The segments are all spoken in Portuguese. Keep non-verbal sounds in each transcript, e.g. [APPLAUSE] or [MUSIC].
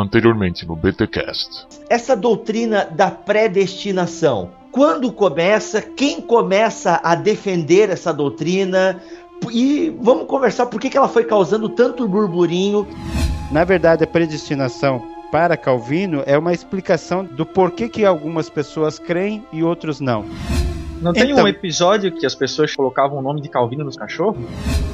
anteriormente no BTcast. Essa doutrina da predestinação, quando começa, quem começa a defender essa doutrina? E vamos conversar por que, que ela foi causando tanto burburinho. Na verdade, a predestinação para Calvino é uma explicação do porquê que algumas pessoas creem e outros não. Não tem então, um episódio que as pessoas colocavam o nome de Calvino nos cachorros?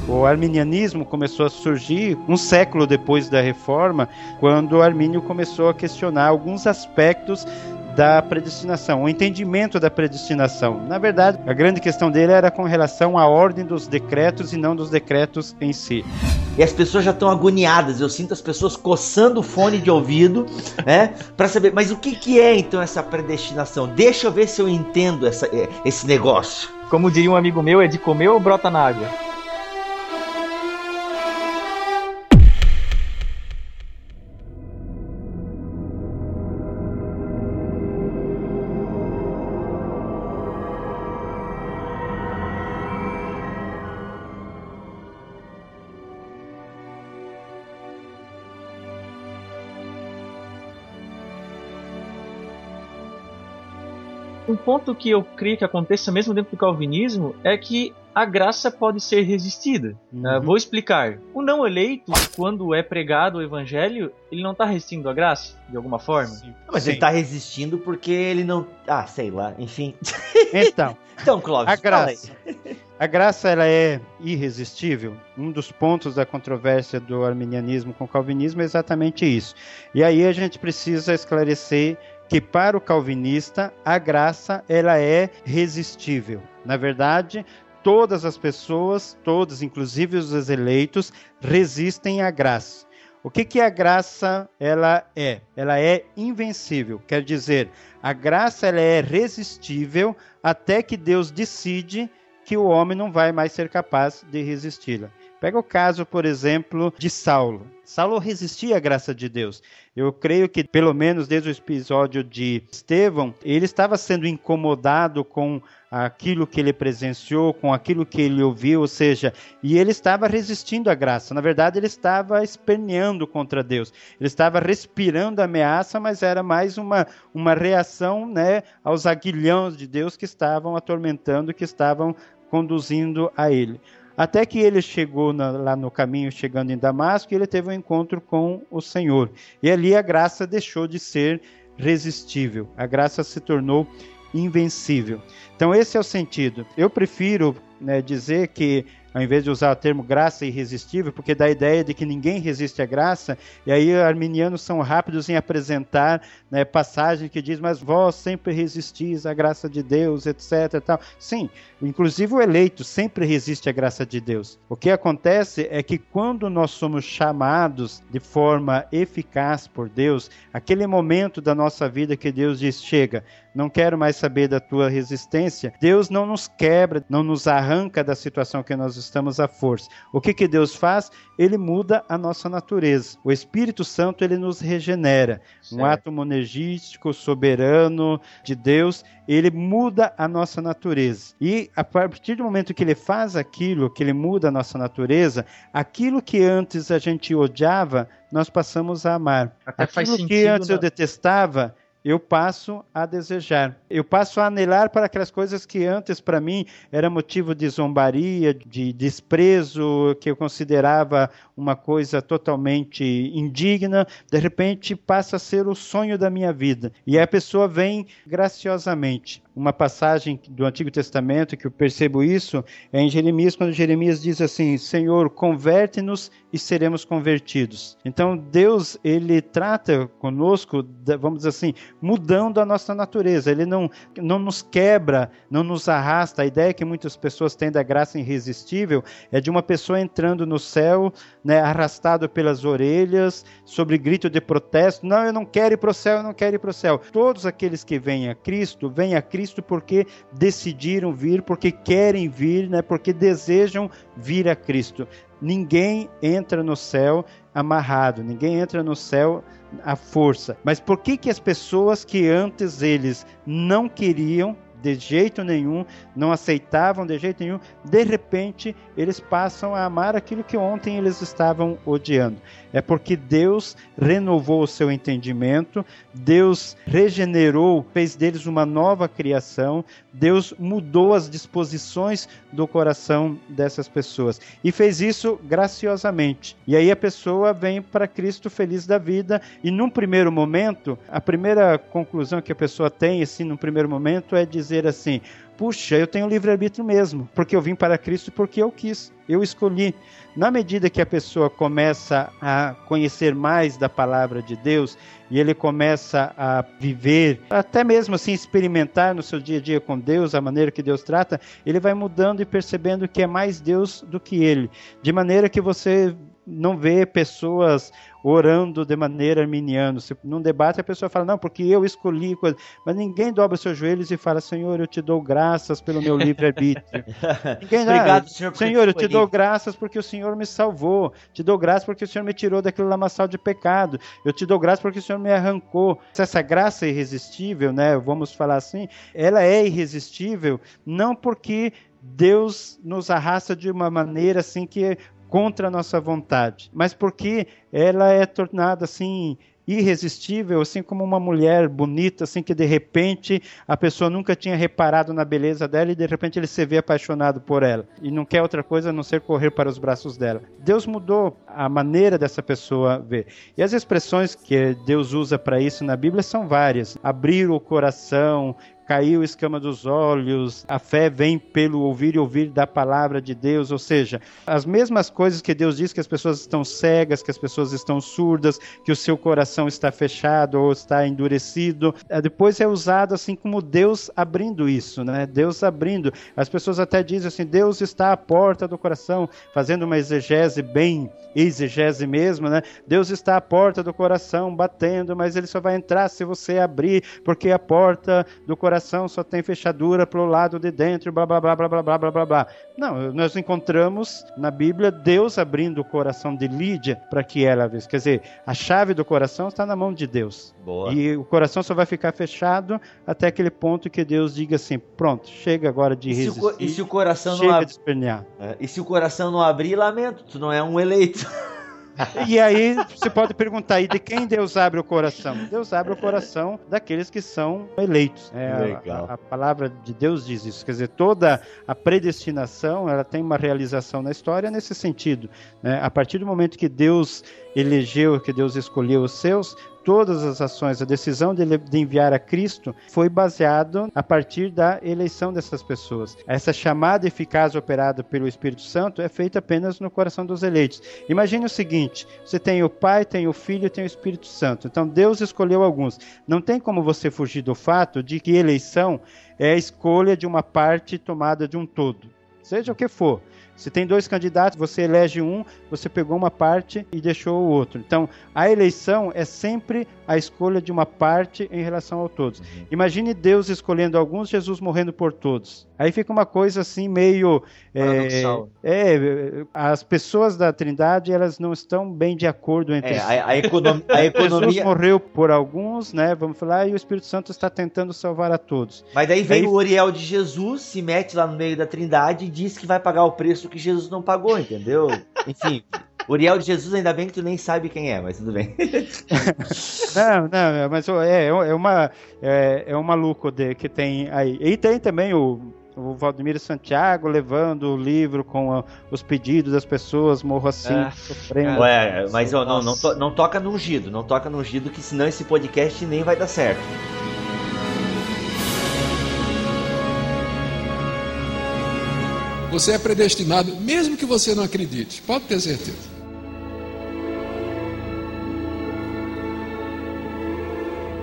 O arminianismo começou a surgir um século depois da reforma, quando Armínio começou a questionar alguns aspectos da predestinação, o entendimento da predestinação. Na verdade, a grande questão dele era com relação à ordem dos decretos e não dos decretos em si. E as pessoas já estão agoniadas. Eu sinto as pessoas coçando o fone de ouvido, [LAUGHS] né, para saber. Mas o que, que é então essa predestinação? Deixa eu ver se eu entendo essa, eh, esse negócio. Como diria um amigo meu, é de comer ou brota na água? Ponto que eu creio que aconteça mesmo dentro do calvinismo é que a graça pode ser resistida. Uhum. Uh, vou explicar. O não eleito, quando é pregado o evangelho, ele não está resistindo à graça, de alguma forma? Sim. Mas Sim. ele está resistindo porque ele não. Ah, sei lá, enfim. Então, [LAUGHS] então Clóvis, a graça. A graça ela é irresistível. Um dos pontos da controvérsia do arminianismo com o calvinismo é exatamente isso. E aí a gente precisa esclarecer que para o calvinista a graça ela é resistível. Na verdade, todas as pessoas, todos, inclusive os eleitos, resistem à graça. O que, que a graça ela é? Ela é invencível. Quer dizer, a graça ela é resistível até que Deus decide que o homem não vai mais ser capaz de resisti-la. Pega o caso, por exemplo, de Saulo. Saulo resistia à graça de Deus. Eu creio que, pelo menos desde o episódio de Estevão, ele estava sendo incomodado com aquilo que ele presenciou, com aquilo que ele ouviu, ou seja, e ele estava resistindo à graça. Na verdade, ele estava esperneando contra Deus. Ele estava respirando ameaça, mas era mais uma, uma reação né, aos aguilhões de Deus que estavam atormentando, que estavam conduzindo a ele. Até que ele chegou na, lá no caminho, chegando em Damasco, ele teve um encontro com o Senhor. E ali a graça deixou de ser resistível, a graça se tornou invencível. Então, esse é o sentido. Eu prefiro né, dizer que ao invés de usar o termo graça irresistível, porque dá a ideia de que ninguém resiste à graça, e aí arminianos são rápidos em apresentar né, passagem que diz, mas vós sempre resistis à graça de Deus, etc. Tal. Sim, inclusive o eleito sempre resiste à graça de Deus. O que acontece é que quando nós somos chamados de forma eficaz por Deus, aquele momento da nossa vida que Deus diz, chega, não quero mais saber da tua resistência, Deus não nos quebra, não nos arranca da situação que nós estamos à força. O que, que Deus faz? Ele muda a nossa natureza. O Espírito Santo ele nos regenera. Certo. Um ato monergístico, soberano de Deus, ele muda a nossa natureza. E a partir do momento que ele faz aquilo, que ele muda a nossa natureza, aquilo que antes a gente odiava, nós passamos a amar. Até aquilo que antes eu né? detestava, eu passo a desejar. Eu passo a anelar para aquelas coisas que antes para mim era motivo de zombaria, de desprezo, que eu considerava uma coisa totalmente indigna, de repente passa a ser o sonho da minha vida. E a pessoa vem graciosamente uma passagem do Antigo Testamento que eu percebo isso é em Jeremias, quando Jeremias diz assim: Senhor, converte-nos e seremos convertidos. Então Deus ele trata conosco, vamos dizer assim, mudando a nossa natureza. Ele não não nos quebra, não nos arrasta. A ideia que muitas pessoas têm da graça irresistível é de uma pessoa entrando no céu, né, arrastado pelas orelhas, sobre grito de protesto. Não, eu não quero ir para o céu, eu não quero ir para o céu. Todos aqueles que vêm a Cristo, vêm a Cristo Cristo porque decidiram vir, porque querem vir, né, porque desejam vir a Cristo. Ninguém entra no céu amarrado, ninguém entra no céu à força. Mas por que que as pessoas que antes eles não queriam de jeito nenhum, não aceitavam de jeito nenhum, de repente eles passam a amar aquilo que ontem eles estavam odiando. É porque Deus renovou o seu entendimento, Deus regenerou, fez deles uma nova criação, Deus mudou as disposições do coração dessas pessoas e fez isso graciosamente. E aí a pessoa vem para Cristo feliz da vida e num primeiro momento, a primeira conclusão que a pessoa tem assim num primeiro momento é dizer assim: puxa, eu tenho livre-arbítrio mesmo, porque eu vim para Cristo porque eu quis, eu escolhi. Na medida que a pessoa começa a conhecer mais da palavra de Deus e ele começa a viver, até mesmo assim experimentar no seu dia a dia com Deus, a maneira que Deus trata, ele vai mudando e percebendo que é mais Deus do que ele. De maneira que você não vê pessoas orando de maneira arminiana. Num debate a pessoa fala, não, porque eu escolhi coisa. Mas ninguém dobra seus joelhos e fala, Senhor, eu te dou graças pelo meu livre-arbítrio. [LAUGHS] Obrigado, Senhor. Senhor, eu te dou graças porque o Senhor me salvou. Te dou graças porque o Senhor me tirou daquele lamaçal de pecado. Eu te dou graças porque o Senhor me arrancou. Essa graça é irresistível, né? Vamos falar assim, ela é irresistível, não porque Deus nos arrasta de uma maneira assim que contra a nossa vontade, mas porque ela é tornada assim irresistível, assim como uma mulher bonita, assim que de repente a pessoa nunca tinha reparado na beleza dela e de repente ele se vê apaixonado por ela e não quer outra coisa a não ser correr para os braços dela. Deus mudou a maneira dessa pessoa ver. E as expressões que Deus usa para isso na Bíblia são várias: abrir o coração, caiu escama dos olhos, a fé vem pelo ouvir e ouvir da palavra de Deus, ou seja, as mesmas coisas que Deus diz que as pessoas estão cegas, que as pessoas estão surdas, que o seu coração está fechado ou está endurecido, é, depois é usado assim como Deus abrindo isso, né? Deus abrindo. As pessoas até dizem assim, Deus está à porta do coração, fazendo uma exegese bem exegese mesmo, né? Deus está à porta do coração batendo, mas ele só vai entrar se você abrir, porque a porta do coração coração só tem fechadura para o lado de dentro, blá blá blá blá blá blá blá blá blá. Não, nós encontramos na Bíblia Deus abrindo o coração de Lídia para que ela visse. Quer dizer, a chave do coração está na mão de Deus. Boa. E o coração só vai ficar fechado até aquele ponto que Deus diga assim: pronto, chega agora de resistir. E se o, e se o coração não ab... de espernear. É, e se o coração não abrir, lamento, tu não é um eleito. [LAUGHS] E aí você pode perguntar aí de quem Deus abre o coração? Deus abre o coração daqueles que são eleitos. É, Legal. A, a, palavra de Deus diz isso. Quer dizer, toda a predestinação ela tem uma realização na história nesse sentido. Né? A partir do momento que Deus elegeu, que Deus escolheu os seus, todas as ações, a decisão de, enviar a Cristo foi baseado a partir da eleição dessas pessoas. Essa chamada eficaz operada pelo Espírito Santo é feita apenas no coração dos eleitos. Imagine o seguinte: você tem o Pai, tem o Filho, tem o Espírito Santo. Então Deus escolheu alguns. Não tem como você fugir do fato de que eleição é a escolha de uma parte tomada de um todo, seja o que for. Se tem dois candidatos, você elege um, você pegou uma parte e deixou o outro. Então, a eleição é sempre a escolha de uma parte em relação ao todos. Uhum. Imagine Deus escolhendo alguns, Jesus morrendo por todos. Aí fica uma coisa assim meio é, é, as pessoas da Trindade elas não estão bem de acordo entre é, si. A, a, econom a [LAUGHS] economia Jesus morreu por alguns, né? Vamos falar e o Espírito Santo está tentando salvar a todos. Mas daí vem Aí... o Uriel de Jesus, se mete lá no meio da Trindade e diz que vai pagar o preço que Jesus não pagou, entendeu? [LAUGHS] Enfim. Uriel de Jesus, ainda bem que tu nem sabe quem é, mas tudo bem. [LAUGHS] não, não, mas é, é, uma, é, é um maluco de, que tem aí. E tem também o o Valdemiro Santiago levando o livro com a, os pedidos das pessoas, morro assim, é, sofrendo. Ué, mas ó, não, não, to, não toca no ungido, não toca no ungido, que senão esse podcast nem vai dar certo. Você é predestinado, mesmo que você não acredite, pode ter certeza.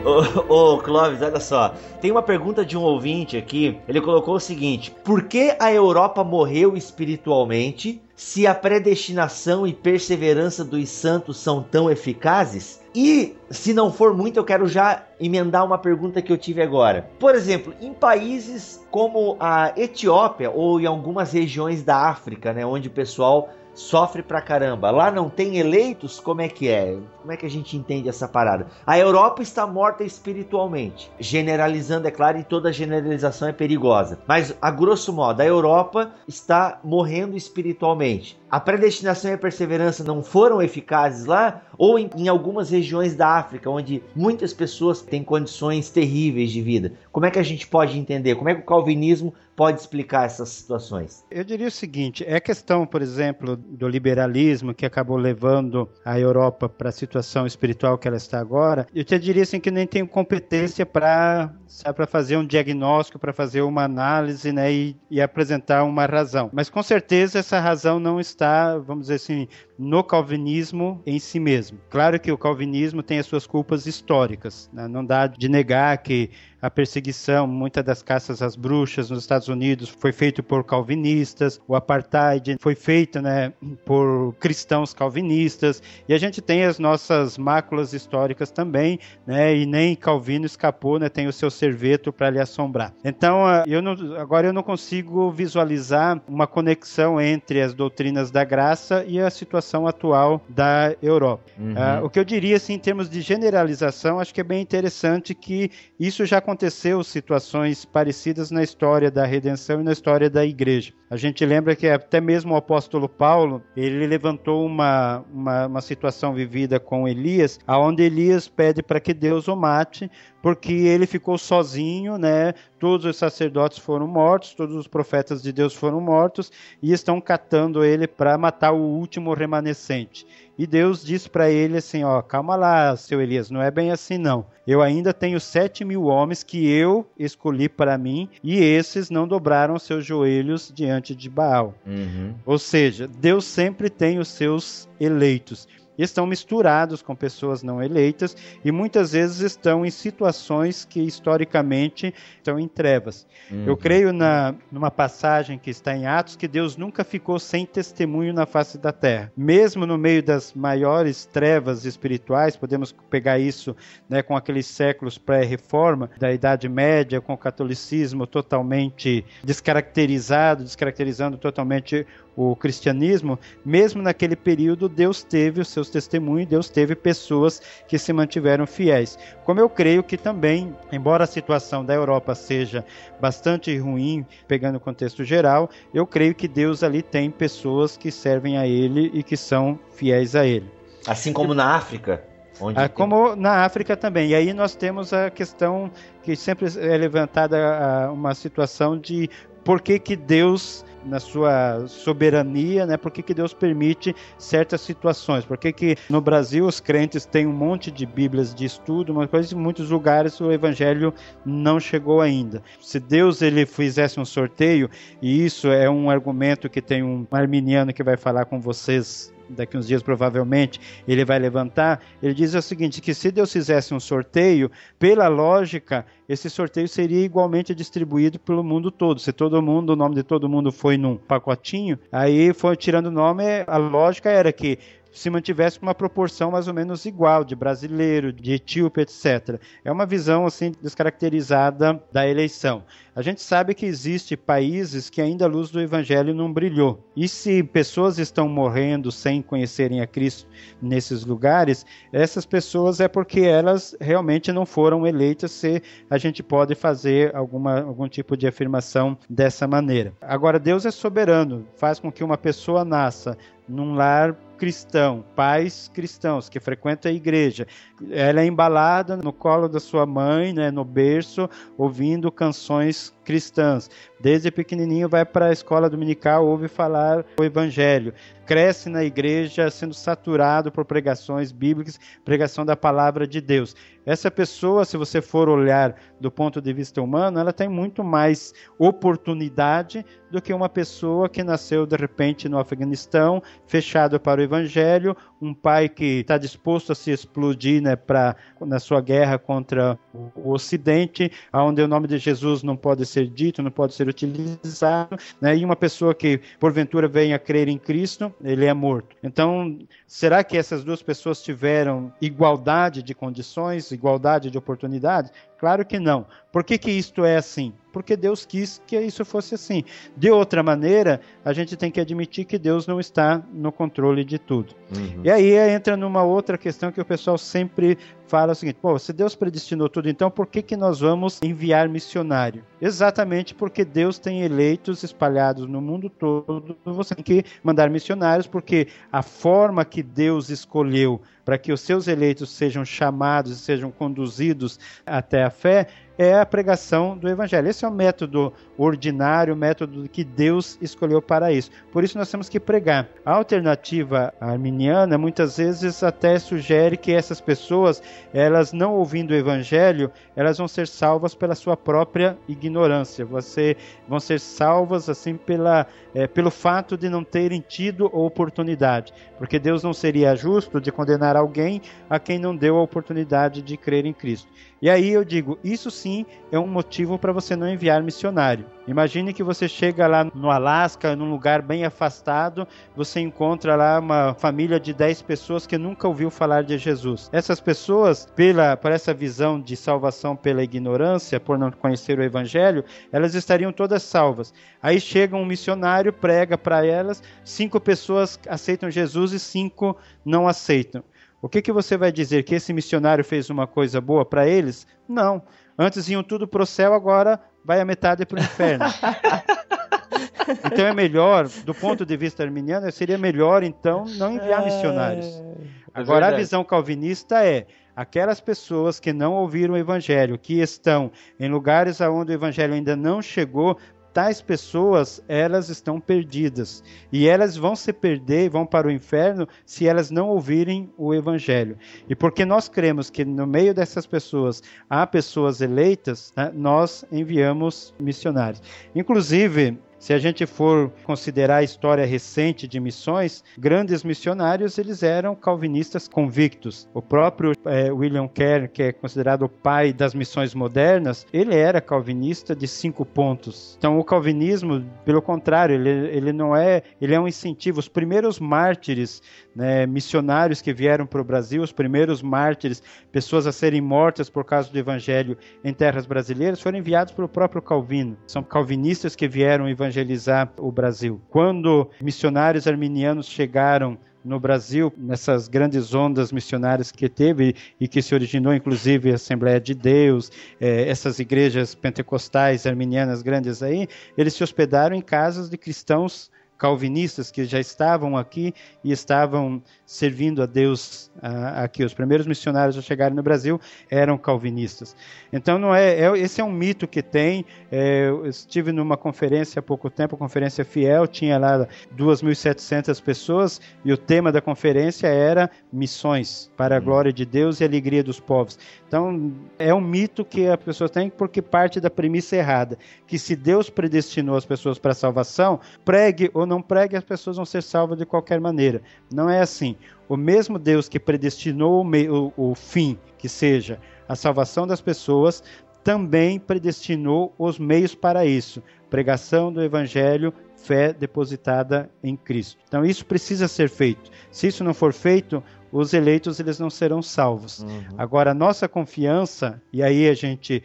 Ô, ô, Clóvis, olha só. Tem uma pergunta de um ouvinte aqui. Ele colocou o seguinte: Por que a Europa morreu espiritualmente se a predestinação e perseverança dos santos são tão eficazes? E, se não for muito, eu quero já emendar uma pergunta que eu tive agora. Por exemplo, em países como a Etiópia ou em algumas regiões da África, né, onde o pessoal sofre pra caramba. Lá não tem eleitos? Como é que é? Como é que a gente entende essa parada? A Europa está morta espiritualmente. Generalizando, é claro, e toda generalização é perigosa. Mas, a grosso modo, a Europa está morrendo espiritualmente. A predestinação e a perseverança não foram eficazes lá? Ou em, em algumas regiões da África, onde muitas pessoas têm condições terríveis de vida? Como é que a gente pode entender? Como é que o calvinismo pode explicar essas situações? Eu diria o seguinte: é questão, por exemplo, do liberalismo que acabou levando a Europa para a situação espiritual que ela está agora. Eu te diria assim que nem tenho competência para para fazer um diagnóstico, para fazer uma análise, né, e, e apresentar uma razão. Mas com certeza essa razão não está, vamos dizer assim, no calvinismo em si mesmo. Claro que o calvinismo tem as suas culpas históricas. Né? Não dá de negar que a perseguição, muitas das caças às bruxas nos Estados Unidos foi feito por calvinistas, o apartheid foi feito, né, por cristãos calvinistas, e a gente tem as nossas máculas históricas também, né, e nem Calvino escapou, né, tem o seu serveto para lhe assombrar. Então, ah, eu não, agora eu não consigo visualizar uma conexão entre as doutrinas da graça e a situação atual da Europa. Uhum. Uh, o que eu diria, assim, em termos de generalização, acho que é bem interessante que isso já aconteceu aconteceu situações parecidas na história da redenção e na história da igreja. A gente lembra que até mesmo o apóstolo Paulo, ele levantou uma, uma, uma situação vivida com Elias, aonde Elias pede para que Deus o mate, porque ele ficou sozinho, né? Todos os sacerdotes foram mortos, todos os profetas de Deus foram mortos e estão catando ele para matar o último remanescente. E Deus disse para ele assim: ó, calma lá, seu Elias, não é bem assim não. Eu ainda tenho sete mil homens que eu escolhi para mim e esses não dobraram seus joelhos diante de Baal. Uhum. Ou seja, Deus sempre tem os seus eleitos estão misturados com pessoas não eleitas e muitas vezes estão em situações que historicamente estão em trevas. Uhum. Eu creio na, numa passagem que está em Atos que Deus nunca ficou sem testemunho na face da terra. Mesmo no meio das maiores trevas espirituais, podemos pegar isso né, com aqueles séculos pré-reforma, da Idade Média, com o catolicismo totalmente descaracterizado, descaracterizando totalmente o cristianismo, mesmo naquele período, Deus teve os seus testemunhos, Deus teve pessoas que se mantiveram fiéis. Como eu creio que também, embora a situação da Europa seja bastante ruim, pegando o contexto geral, eu creio que Deus ali tem pessoas que servem a Ele e que são fiéis a Ele. Assim como na África? Onde ah, como na África também. E aí nós temos a questão que sempre é levantada uma situação de por que, que Deus na sua soberania, né? Por que, que Deus permite certas situações? Por que, que no Brasil os crentes têm um monte de bíblias de estudo, coisa em muitos lugares o evangelho não chegou ainda. Se Deus ele fizesse um sorteio, e isso é um argumento que tem um arminiano que vai falar com vocês daqui uns dias provavelmente ele vai levantar, ele diz o seguinte, que se Deus fizesse um sorteio, pela lógica, esse sorteio seria igualmente distribuído pelo mundo todo. Se todo mundo, o nome de todo mundo foi num pacotinho, aí foi tirando o nome, a lógica era que se mantivesse uma proporção mais ou menos igual de brasileiro, de etíope, etc. É uma visão assim descaracterizada da eleição. A gente sabe que existe países que ainda a luz do evangelho não brilhou. E se pessoas estão morrendo sem conhecerem a Cristo nesses lugares, essas pessoas é porque elas realmente não foram eleitas se a gente pode fazer alguma, algum tipo de afirmação dessa maneira. Agora Deus é soberano, faz com que uma pessoa nasça num lar cristão, pais cristãos que frequentam a igreja. Ela é embalada no colo da sua mãe, né, no berço, ouvindo canções cristãs. Desde pequenininho vai para a escola dominical, ouve falar o evangelho. Cresce na igreja sendo saturado por pregações bíblicas, pregação da palavra de Deus. Essa pessoa, se você for olhar do ponto de vista humano, ela tem muito mais oportunidade do que uma pessoa que nasceu de repente no Afeganistão, fechado para o evangelho, um pai que está disposto a se explodir né, pra, na sua guerra contra o Ocidente, onde o nome de Jesus não pode ser dito, não pode ser utilizado, né, e uma pessoa que porventura venha a crer em Cristo, ele é morto. Então, será que essas duas pessoas tiveram igualdade de condições, igualdade de oportunidades? Claro que não. Por que, que isto é assim? Porque Deus quis que isso fosse assim. De outra maneira, a gente tem que admitir que Deus não está no controle de tudo. Uhum. E aí entra numa outra questão que o pessoal sempre fala o seguinte: pô, se Deus predestinou tudo, então por que, que nós vamos enviar missionário? Exatamente porque Deus tem eleitos espalhados no mundo todo. Você tem que mandar missionários, porque a forma que Deus escolheu para que os seus eleitos sejam chamados e sejam conduzidos até a fé é a pregação do evangelho. Esse é o método ordinário, o método que Deus escolheu para isso. Por isso nós temos que pregar. A alternativa arminiana muitas vezes até sugere que essas pessoas, elas não ouvindo o evangelho, elas vão ser salvas pela sua própria ignorância. Você vão ser salvas assim pela, é, pelo fato de não terem tido oportunidade, porque Deus não seria justo de condenar alguém a quem não deu a oportunidade de crer em Cristo. E aí eu digo, isso sim é um motivo para você não enviar missionário. Imagine que você chega lá no Alasca, num lugar bem afastado, você encontra lá uma família de 10 pessoas que nunca ouviu falar de Jesus. Essas pessoas, pela, por essa visão de salvação pela ignorância, por não conhecer o evangelho, elas estariam todas salvas. Aí chega um missionário, prega para elas, cinco pessoas aceitam Jesus e cinco não aceitam. O que, que você vai dizer? Que esse missionário fez uma coisa boa para eles? Não. Antes iam tudo para o céu, agora vai a metade para o inferno. [LAUGHS] então é melhor, do ponto de vista arminiano, seria melhor então não enviar missionários. É agora a visão calvinista é aquelas pessoas que não ouviram o evangelho, que estão em lugares onde o evangelho ainda não chegou, tais pessoas, elas estão perdidas. E elas vão se perder, vão para o inferno, se elas não ouvirem o evangelho. E porque nós cremos que no meio dessas pessoas há pessoas eleitas, né, nós enviamos missionários. Inclusive, se a gente for considerar a história recente de missões, grandes missionários eles eram calvinistas convictos. O próprio é, William Carey, que é considerado o pai das missões modernas, ele era calvinista de cinco pontos. Então o calvinismo, pelo contrário, ele, ele não é, ele é um incentivo. Os primeiros mártires, né, missionários que vieram para o Brasil, os primeiros mártires, pessoas a serem mortas por causa do evangelho em terras brasileiras, foram enviados pelo próprio Calvino. São calvinistas que vieram evangelizar evangelizar o Brasil. Quando missionários arminianos chegaram no Brasil, nessas grandes ondas missionárias que teve e que se originou, inclusive, a Assembleia de Deus, eh, essas igrejas pentecostais arminianas grandes aí, eles se hospedaram em casas de cristãos calvinistas que já estavam aqui e estavam servindo a Deus uh, aqui. Os primeiros missionários a chegarem no Brasil eram calvinistas. Então não é, é esse é um mito que tem. É, eu estive numa conferência há pouco tempo, conferência fiel, tinha lá 2.700 pessoas e o tema da conferência era missões para a hum. glória de Deus e a alegria dos povos. Então é um mito que a pessoa tem porque parte da premissa errada, que se Deus predestinou as pessoas para a salvação, pregue ou não pregue, as pessoas vão ser salvas de qualquer maneira. Não é assim. O mesmo Deus que predestinou o, o, o fim, que seja a salvação das pessoas, também predestinou os meios para isso. Pregação do Evangelho, fé depositada em Cristo. Então isso precisa ser feito. Se isso não for feito, os eleitos eles não serão salvos. Uhum. Agora a nossa confiança, e aí a gente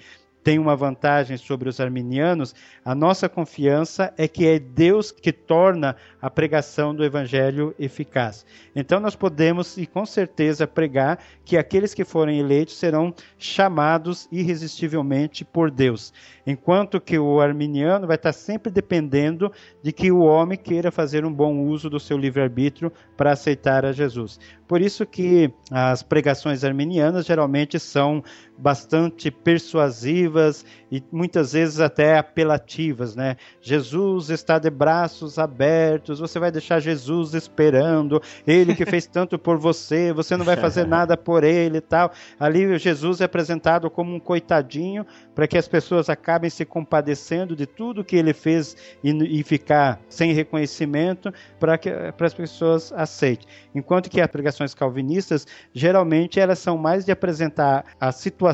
tem uma vantagem sobre os arminianos, a nossa confiança é que é Deus que torna a pregação do evangelho eficaz. Então nós podemos e com certeza pregar que aqueles que forem eleitos serão chamados irresistivelmente por Deus, enquanto que o arminiano vai estar sempre dependendo de que o homem queira fazer um bom uso do seu livre-arbítrio para aceitar a Jesus. Por isso que as pregações arminianas geralmente são bastante persuasivas e muitas vezes até apelativas, né? Jesus está de braços abertos, você vai deixar Jesus esperando, ele que fez [LAUGHS] tanto por você, você não vai fazer [LAUGHS] nada por ele e tal. Ali Jesus é apresentado como um coitadinho para que as pessoas acabem se compadecendo de tudo que ele fez e, e ficar sem reconhecimento para que para as pessoas aceitem. Enquanto que as pregações calvinistas geralmente elas são mais de apresentar a situação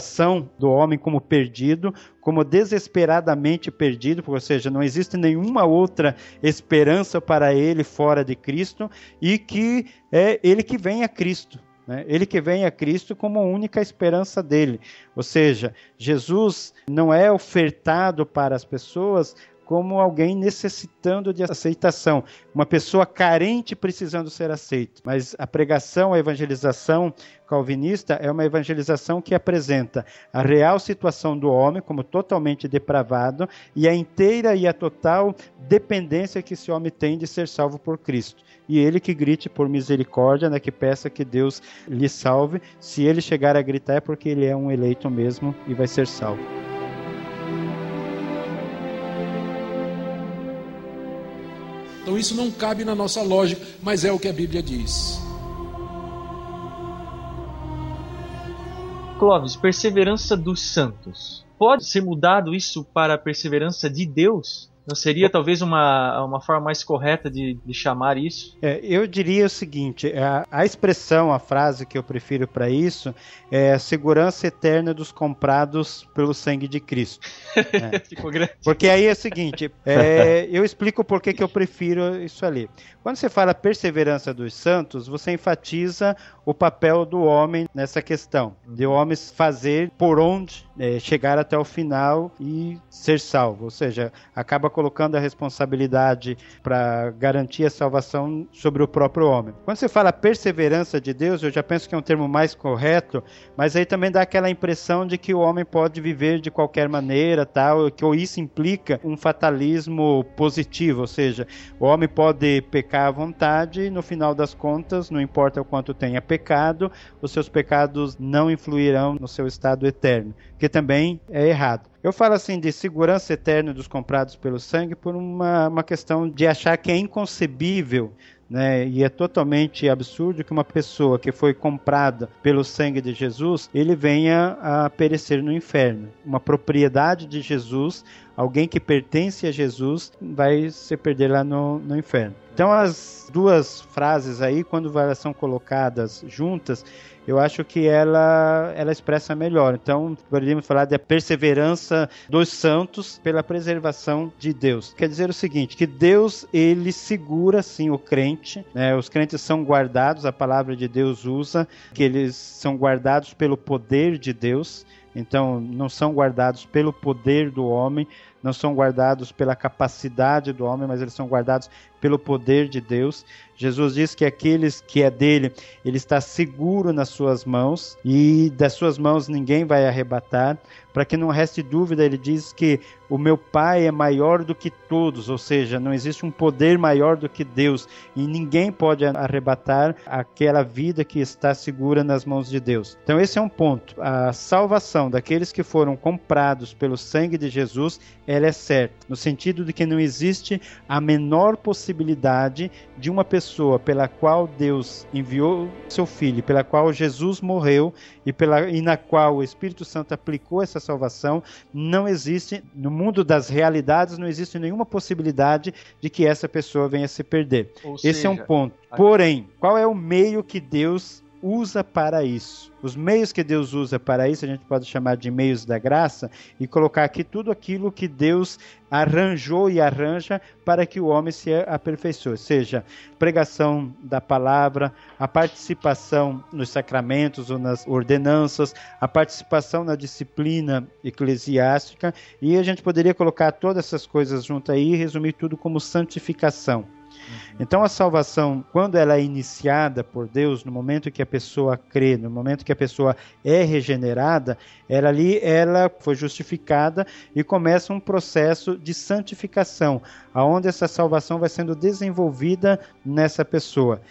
do homem como perdido, como desesperadamente perdido, ou seja, não existe nenhuma outra esperança para ele fora de Cristo e que é ele que vem a Cristo. Né? Ele que vem a Cristo como única esperança dele. Ou seja, Jesus não é ofertado para as pessoas como alguém necessitando de aceitação, uma pessoa carente precisando ser aceita. Mas a pregação, a evangelização calvinista é uma evangelização que apresenta a real situação do homem como totalmente depravado e a inteira e a total dependência que esse homem tem de ser salvo por Cristo. E ele que grite por misericórdia, né, que peça que Deus lhe salve. Se ele chegar a gritar é porque ele é um eleito mesmo e vai ser salvo. Então isso não cabe na nossa lógica, mas é o que a Bíblia diz. Clóvis, perseverança dos santos. Pode ser mudado isso para a perseverança de Deus? Não seria talvez uma, uma forma mais correta de, de chamar isso? É, eu diria o seguinte: a, a, expressão, a frase que eu prefiro para isso é a segurança eterna dos comprados pelo sangue de Cristo. [LAUGHS] É. Ficou grande. Porque aí é o seguinte: é, [LAUGHS] eu explico por que eu prefiro isso ali. Quando você fala perseverança dos santos, você enfatiza o papel do homem nessa questão, de o homem fazer por onde é, chegar até o final e ser salvo, ou seja, acaba colocando a responsabilidade para garantir a salvação sobre o próprio homem. Quando você fala perseverança de Deus, eu já penso que é um termo mais correto, mas aí também dá aquela impressão de que o homem pode viver de qualquer maneira, tal, que isso implica um fatalismo positivo, ou seja, o homem pode pecar à vontade, no final das contas, não importa o quanto tenha pecado, os seus pecados não influirão no seu estado eterno, que também é errado. Eu falo assim de segurança eterna dos comprados pelo sangue por uma, uma questão de achar que é inconcebível né? E é totalmente absurdo que uma pessoa que foi comprada pelo sangue de Jesus, ele venha a perecer no inferno. Uma propriedade de Jesus, alguém que pertence a Jesus, vai se perder lá no, no inferno. Então as duas frases aí, quando elas são colocadas juntas, eu acho que ela, ela expressa melhor. Então, poderíamos falar da perseverança dos santos pela preservação de Deus. Quer dizer o seguinte, que Deus, ele segura, sim, o crente. Né? Os crentes são guardados, a palavra de Deus usa, que eles são guardados pelo poder de Deus. Então, não são guardados pelo poder do homem, não são guardados pela capacidade do homem, mas eles são guardados pelo poder de Deus. Jesus diz que aqueles que é dele, ele está seguro nas suas mãos e das suas mãos ninguém vai arrebatar. Para que não reste dúvida, ele diz que o meu Pai é maior do que todos, ou seja, não existe um poder maior do que Deus e ninguém pode arrebatar aquela vida que está segura nas mãos de Deus. Então, esse é um ponto. A salvação daqueles que foram comprados pelo sangue de Jesus, ela é certa, no sentido de que não existe a menor possibilidade de uma pessoa pela qual Deus enviou seu filho, pela qual Jesus morreu e, pela, e na qual o Espírito Santo aplicou essa salvação, não existe, no mundo das realidades, não existe nenhuma possibilidade de que essa pessoa venha se perder. Ou Esse seja, é um ponto. Porém, qual é o meio que Deus usa para isso? Os meios que Deus usa para isso, a gente pode chamar de meios da graça e colocar aqui tudo aquilo que Deus arranjou e arranja para que o homem se aperfeiçoe, seja pregação da palavra, a participação nos sacramentos ou nas ordenanças, a participação na disciplina eclesiástica, e a gente poderia colocar todas essas coisas junto aí e resumir tudo como santificação. Então a salvação, quando ela é iniciada por Deus, no momento que a pessoa crê, no momento que a pessoa é regenerada, ela ali ela foi justificada e começa um processo de santificação, aonde essa salvação vai sendo desenvolvida nessa pessoa.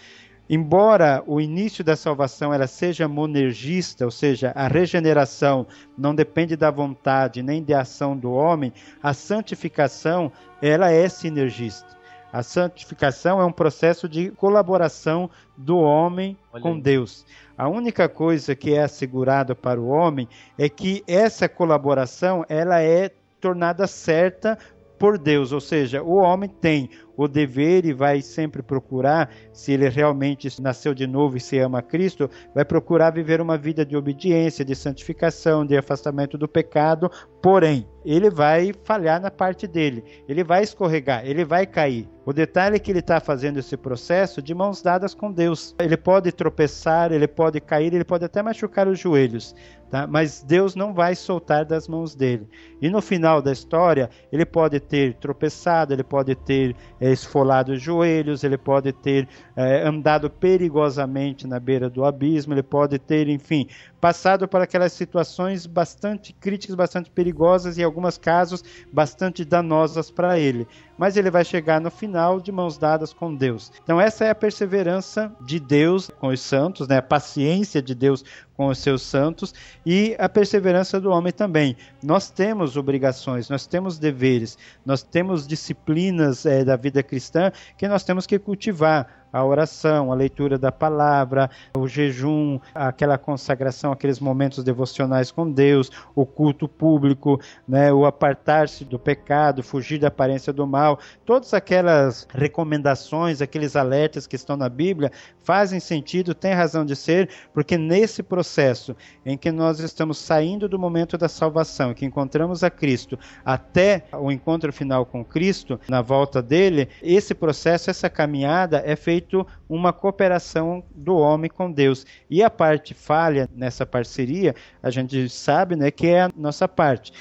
Embora o início da salvação ela seja monergista, ou seja, a regeneração não depende da vontade nem da ação do homem, a santificação ela é sinergista. A santificação é um processo de colaboração do homem Olha com aí. Deus. A única coisa que é assegurada para o homem é que essa colaboração ela é tornada certa por Deus, ou seja, o homem tem o dever e vai sempre procurar, se ele realmente nasceu de novo e se ama Cristo, vai procurar viver uma vida de obediência, de santificação, de afastamento do pecado, porém, ele vai falhar na parte dele, ele vai escorregar, ele vai cair. O detalhe é que ele está fazendo esse processo de mãos dadas com Deus. Ele pode tropeçar, ele pode cair, ele pode até machucar os joelhos, tá? mas Deus não vai soltar das mãos dele. E no final da história, ele pode ter tropeçado, ele pode ter é, esfolado os joelhos, ele pode ter é, andado perigosamente na beira do abismo, ele pode ter, enfim, passado por aquelas situações bastante críticas, bastante perigosas e, em alguns casos, bastante danosas para ele. Mas ele vai chegar no final de mãos dadas com Deus. Então, essa é a perseverança de Deus com os santos, né? a paciência de Deus com os seus santos e a perseverança do homem também. Nós temos obrigações, nós temos deveres, nós temos disciplinas é, da vida cristã que nós temos que cultivar a oração, a leitura da palavra, o jejum, aquela consagração, aqueles momentos devocionais com Deus, o culto público, né, o apartar-se do pecado, fugir da aparência do mal, todas aquelas recomendações, aqueles alertas que estão na Bíblia fazem sentido, têm razão de ser, porque nesse processo em que nós estamos saindo do momento da salvação, que encontramos a Cristo, até o encontro final com Cristo, na volta dele, esse processo, essa caminhada é feito uma cooperação do homem com Deus. E a parte falha nessa parceria, a gente sabe né, que é a nossa parte.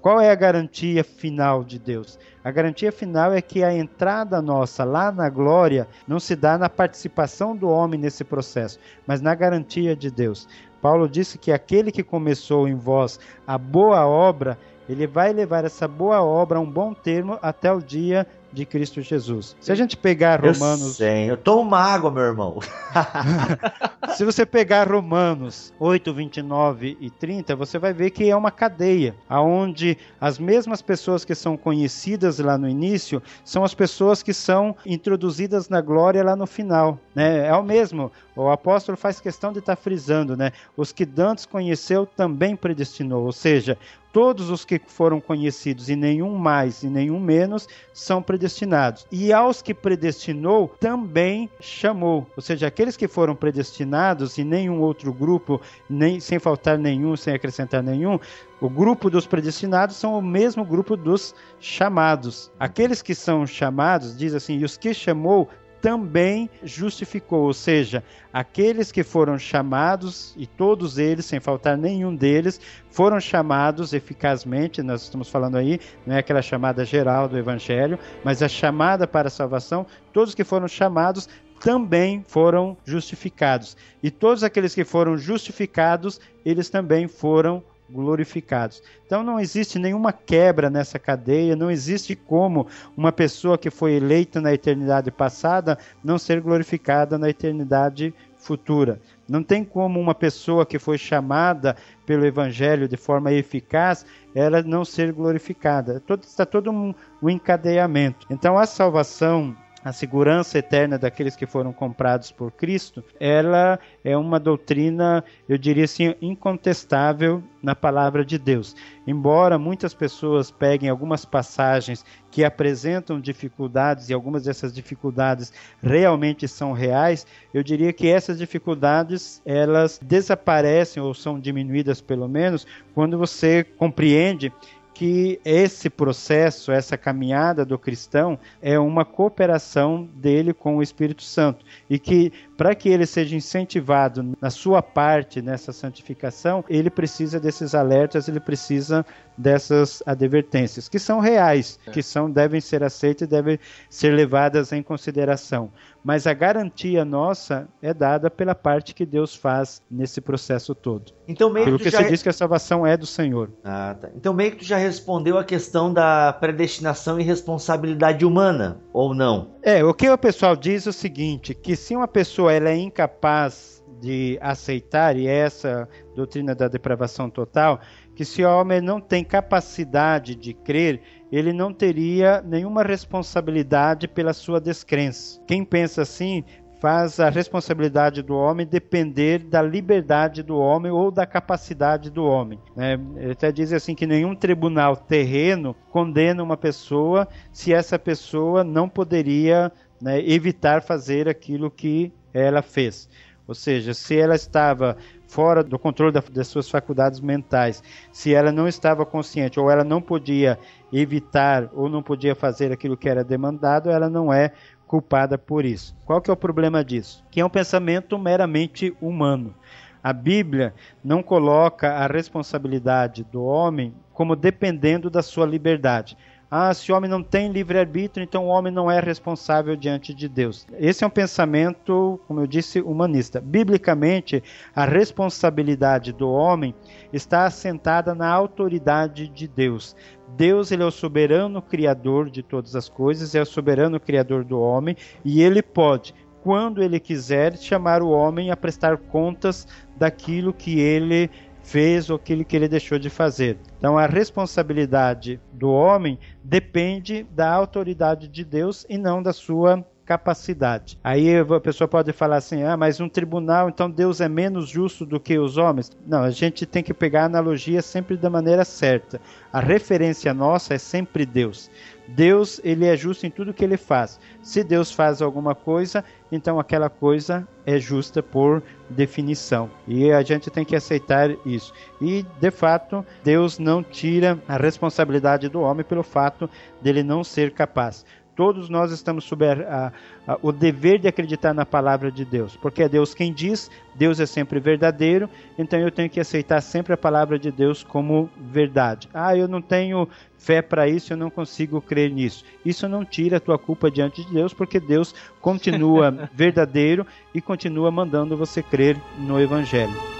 Qual é a garantia final de Deus? A garantia final é que a entrada nossa lá na glória não se dá na participação do homem nesse processo, mas na garantia de Deus. Paulo disse que aquele que começou em vós a boa obra, ele vai levar essa boa obra a um bom termo até o dia de Cristo Jesus. Se a gente pegar Romanos. Eu sei, eu tomo uma água, meu irmão. [LAUGHS] Se você pegar Romanos 8, 29 e 30, você vai ver que é uma cadeia, aonde as mesmas pessoas que são conhecidas lá no início são as pessoas que são introduzidas na glória lá no final. Né? É o mesmo. O apóstolo faz questão de estar tá frisando, né? Os que Dantes conheceu também predestinou, ou seja, todos os que foram conhecidos, e nenhum mais e nenhum menos, são predestinados. E aos que predestinou, também chamou. Ou seja, aqueles que foram predestinados, e nenhum outro grupo, nem sem faltar nenhum, sem acrescentar nenhum, o grupo dos predestinados são o mesmo grupo dos chamados. Aqueles que são chamados, diz assim, e os que chamou também justificou, ou seja, aqueles que foram chamados, e todos eles, sem faltar nenhum deles, foram chamados eficazmente, nós estamos falando aí, não é aquela chamada geral do Evangelho, mas a chamada para a salvação, todos que foram chamados também foram justificados. E todos aqueles que foram justificados, eles também foram glorificados. Então não existe nenhuma quebra nessa cadeia, não existe como uma pessoa que foi eleita na eternidade passada não ser glorificada na eternidade futura. Não tem como uma pessoa que foi chamada pelo Evangelho de forma eficaz, ela não ser glorificada. Todo, está todo um, um encadeamento. Então a salvação a segurança eterna daqueles que foram comprados por Cristo, ela é uma doutrina, eu diria assim, incontestável na palavra de Deus. Embora muitas pessoas peguem algumas passagens que apresentam dificuldades e algumas dessas dificuldades realmente são reais, eu diria que essas dificuldades elas desaparecem ou são diminuídas pelo menos quando você compreende que esse processo, essa caminhada do cristão é uma cooperação dele com o Espírito Santo e que para que ele seja incentivado na sua parte nessa santificação, ele precisa desses alertas, ele precisa dessas advertências que são reais, que são devem ser aceitas e devem ser levadas em consideração. Mas a garantia nossa é dada pela parte que Deus faz nesse processo todo. Então meio Pelo que, que já... você diz que a salvação é do Senhor. Ah, tá. Então meio que tu já respondeu a questão da predestinação e responsabilidade humana, ou não? É, o que o pessoal diz é o seguinte, que se uma pessoa ela é incapaz de aceitar, e essa doutrina da depravação total, que se o homem não tem capacidade de crer, ele não teria nenhuma responsabilidade pela sua descrença. Quem pensa assim faz a responsabilidade do homem depender da liberdade do homem ou da capacidade do homem. Né? Ele até diz assim que nenhum tribunal terreno condena uma pessoa se essa pessoa não poderia né, evitar fazer aquilo que ela fez. Ou seja, se ela estava fora do controle da, das suas faculdades mentais, se ela não estava consciente ou ela não podia evitar ou não podia fazer aquilo que era demandado, ela não é culpada por isso. Qual que é o problema disso? Que é um pensamento meramente humano. A Bíblia não coloca a responsabilidade do homem como dependendo da sua liberdade. Ah, se o homem não tem livre-arbítrio, então o homem não é responsável diante de Deus. Esse é um pensamento, como eu disse, humanista. Biblicamente, a responsabilidade do homem está assentada na autoridade de Deus. Deus ele é o soberano criador de todas as coisas, é o soberano criador do homem e ele pode, quando ele quiser, chamar o homem a prestar contas daquilo que ele fez ou aquilo que ele deixou de fazer. Então a responsabilidade do homem depende da autoridade de Deus e não da sua capacidade. Aí a pessoa pode falar assim: ah, mas um tribunal, então Deus é menos justo do que os homens? Não, a gente tem que pegar a analogia sempre da maneira certa. A referência nossa é sempre Deus. Deus, ele é justo em tudo que ele faz. Se Deus faz alguma coisa, então aquela coisa é justa por definição. E a gente tem que aceitar isso. E, de fato, Deus não tira a responsabilidade do homem pelo fato dele não ser capaz todos nós estamos sob a, a, o dever de acreditar na palavra de Deus, porque é Deus quem diz, Deus é sempre verdadeiro, então eu tenho que aceitar sempre a palavra de Deus como verdade. Ah, eu não tenho fé para isso, eu não consigo crer nisso. Isso não tira a tua culpa diante de Deus, porque Deus continua [LAUGHS] verdadeiro e continua mandando você crer no Evangelho.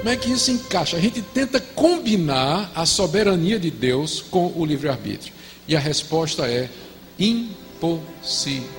Como é que isso encaixa? A gente tenta combinar a soberania de Deus com o livre-arbítrio. E a resposta é impossível.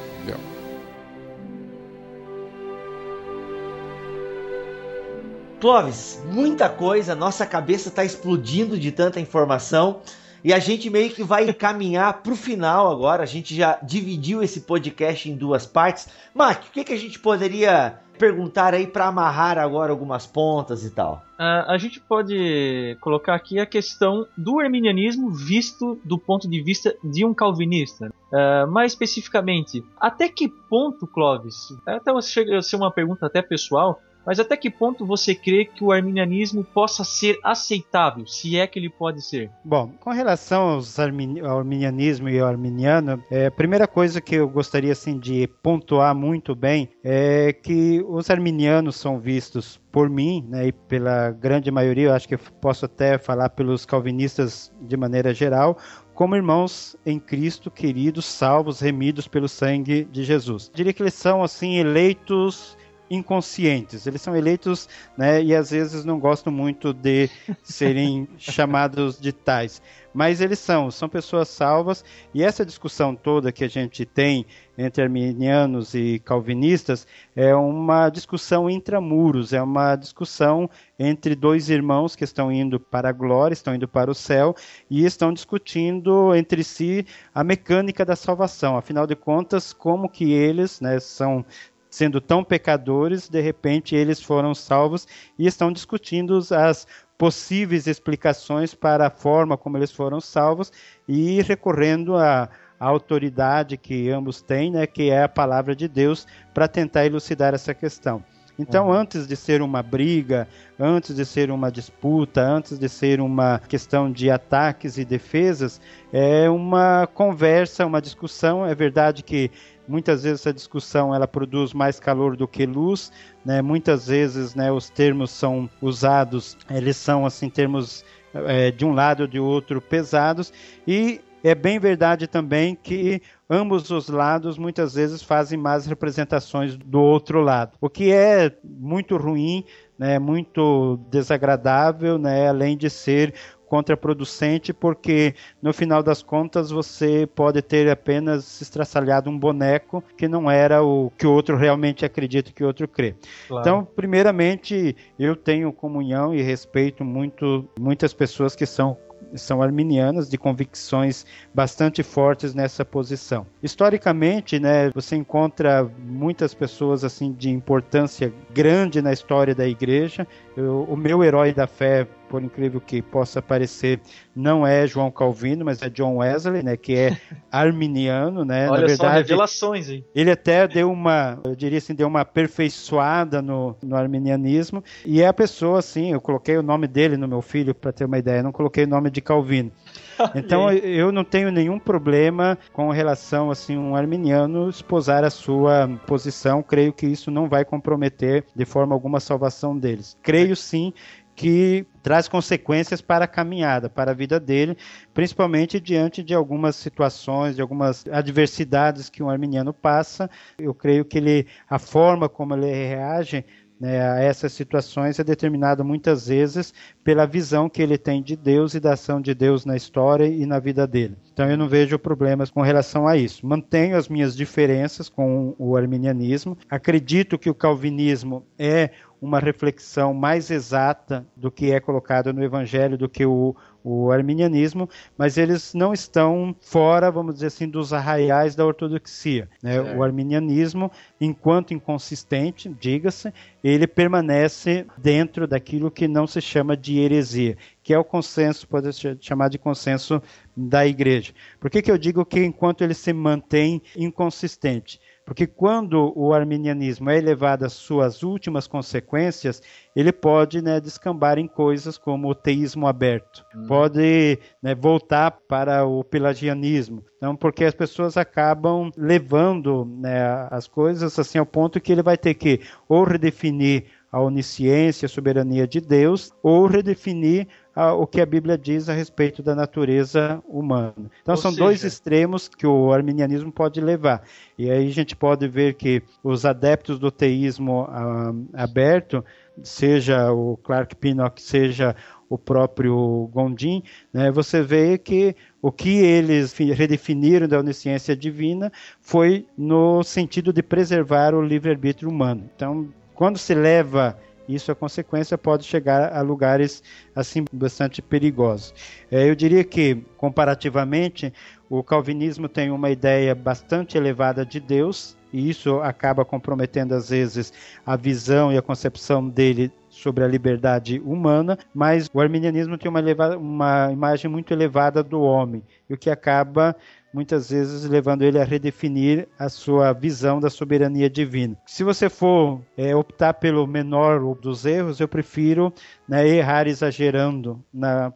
Clóvis, muita coisa, nossa cabeça está explodindo de tanta informação. E a gente meio que vai caminhar para o final agora. A gente já dividiu esse podcast em duas partes. Mark, o que, que a gente poderia perguntar aí para amarrar agora algumas pontas e tal? Uh, a gente pode colocar aqui a questão do arminianismo visto do ponto de vista de um calvinista. Uh, mais especificamente, até que ponto, Clóvis? Até chega a ser uma pergunta até pessoal. Mas até que ponto você crê que o arminianismo possa ser aceitável, se é que ele pode ser? Bom, com relação aos armin ao arminianismo e ao arminiano, é, a primeira coisa que eu gostaria assim, de pontuar muito bem é que os arminianos são vistos por mim né, e pela grande maioria, eu acho que eu posso até falar pelos calvinistas de maneira geral, como irmãos em Cristo, queridos, salvos, remidos pelo sangue de Jesus. Eu diria que eles são assim eleitos inconscientes. Eles são eleitos, né, e às vezes não gostam muito de serem [LAUGHS] chamados de tais. Mas eles são, são pessoas salvas, e essa discussão toda que a gente tem entre arminianos e calvinistas é uma discussão intramuros, é uma discussão entre dois irmãos que estão indo para a glória, estão indo para o céu e estão discutindo entre si a mecânica da salvação. Afinal de contas, como que eles, né, são sendo tão pecadores, de repente eles foram salvos e estão discutindo as possíveis explicações para a forma como eles foram salvos e recorrendo à, à autoridade que ambos têm, né, que é a palavra de Deus, para tentar elucidar essa questão. Então, uhum. antes de ser uma briga, antes de ser uma disputa, antes de ser uma questão de ataques e defesas, é uma conversa, uma discussão. É verdade que Muitas vezes essa discussão ela produz mais calor do que luz, né? Muitas vezes, né, os termos são usados, eles são assim termos é, de um lado ou de outro pesados e é bem verdade também que ambos os lados muitas vezes fazem más representações do outro lado, o que é muito ruim, né, muito desagradável, né, além de ser contraproducente, porque no final das contas você pode ter apenas estraçalhado um boneco que não era o que o outro realmente acredita que o outro crê. Claro. Então, primeiramente, eu tenho comunhão e respeito muito muitas pessoas que são são arminianas, de convicções bastante fortes nessa posição. Historicamente, né, você encontra muitas pessoas assim de importância grande na história da igreja. Eu, o meu herói da fé por incrível que possa parecer, não é João Calvino, mas é John Wesley, né, que é [LAUGHS] arminiano, né? Olha Na verdade, só, revelações, hein? Ele até deu uma, eu diria assim, deu uma aperfeiçoada no, no arminianismo, e é a pessoa, assim, eu coloquei o nome dele no meu filho, para ter uma ideia, não coloquei o nome de Calvino. [LAUGHS] Então eu não tenho nenhum problema com relação assim um arminiano esposar a sua posição. Creio que isso não vai comprometer de forma alguma a salvação deles. Creio sim que traz consequências para a caminhada, para a vida dele, principalmente diante de algumas situações, de algumas adversidades que um arminiano passa. Eu creio que ele, a forma como ele reage né, a essas situações é determinada muitas vezes pela visão que ele tem de Deus e da ação de Deus na história e na vida dele. Então eu não vejo problemas com relação a isso. Mantenho as minhas diferenças com o arminianismo. Acredito que o calvinismo é uma reflexão mais exata do que é colocado no Evangelho do que o, o arminianismo, mas eles não estão fora, vamos dizer assim, dos arraiais da ortodoxia. Né? O arminianismo, enquanto inconsistente, diga-se, ele permanece dentro daquilo que não se chama de heresia, que é o consenso, pode ser chamado de consenso da igreja. Por que, que eu digo que enquanto ele se mantém inconsistente? Porque quando o arminianismo é elevado às suas últimas consequências, ele pode né, descambar em coisas como o teísmo aberto, hum. pode né, voltar para o pelagianismo. Então, porque as pessoas acabam levando né, as coisas assim ao ponto que ele vai ter que ou redefinir a onisciência, a soberania de Deus, ou redefinir a, o que a Bíblia diz a respeito da natureza humana. Então, Ou são seja... dois extremos que o arminianismo pode levar. E aí a gente pode ver que os adeptos do teísmo ah, aberto, seja o Clark Pinnock, seja o próprio Gondim, né, você vê que o que eles redefiniram da onisciência divina foi no sentido de preservar o livre-arbítrio humano. Então, quando se leva isso a consequência pode chegar a lugares assim bastante perigosos. É, eu diria que comparativamente o calvinismo tem uma ideia bastante elevada de Deus e isso acaba comprometendo às vezes a visão e a concepção dele sobre a liberdade humana, mas o arminianismo tem uma, eleva, uma imagem muito elevada do homem, e o que acaba muitas vezes levando ele a redefinir a sua visão da soberania divina. Se você for é, optar pelo menor dos erros, eu prefiro né, errar exagerando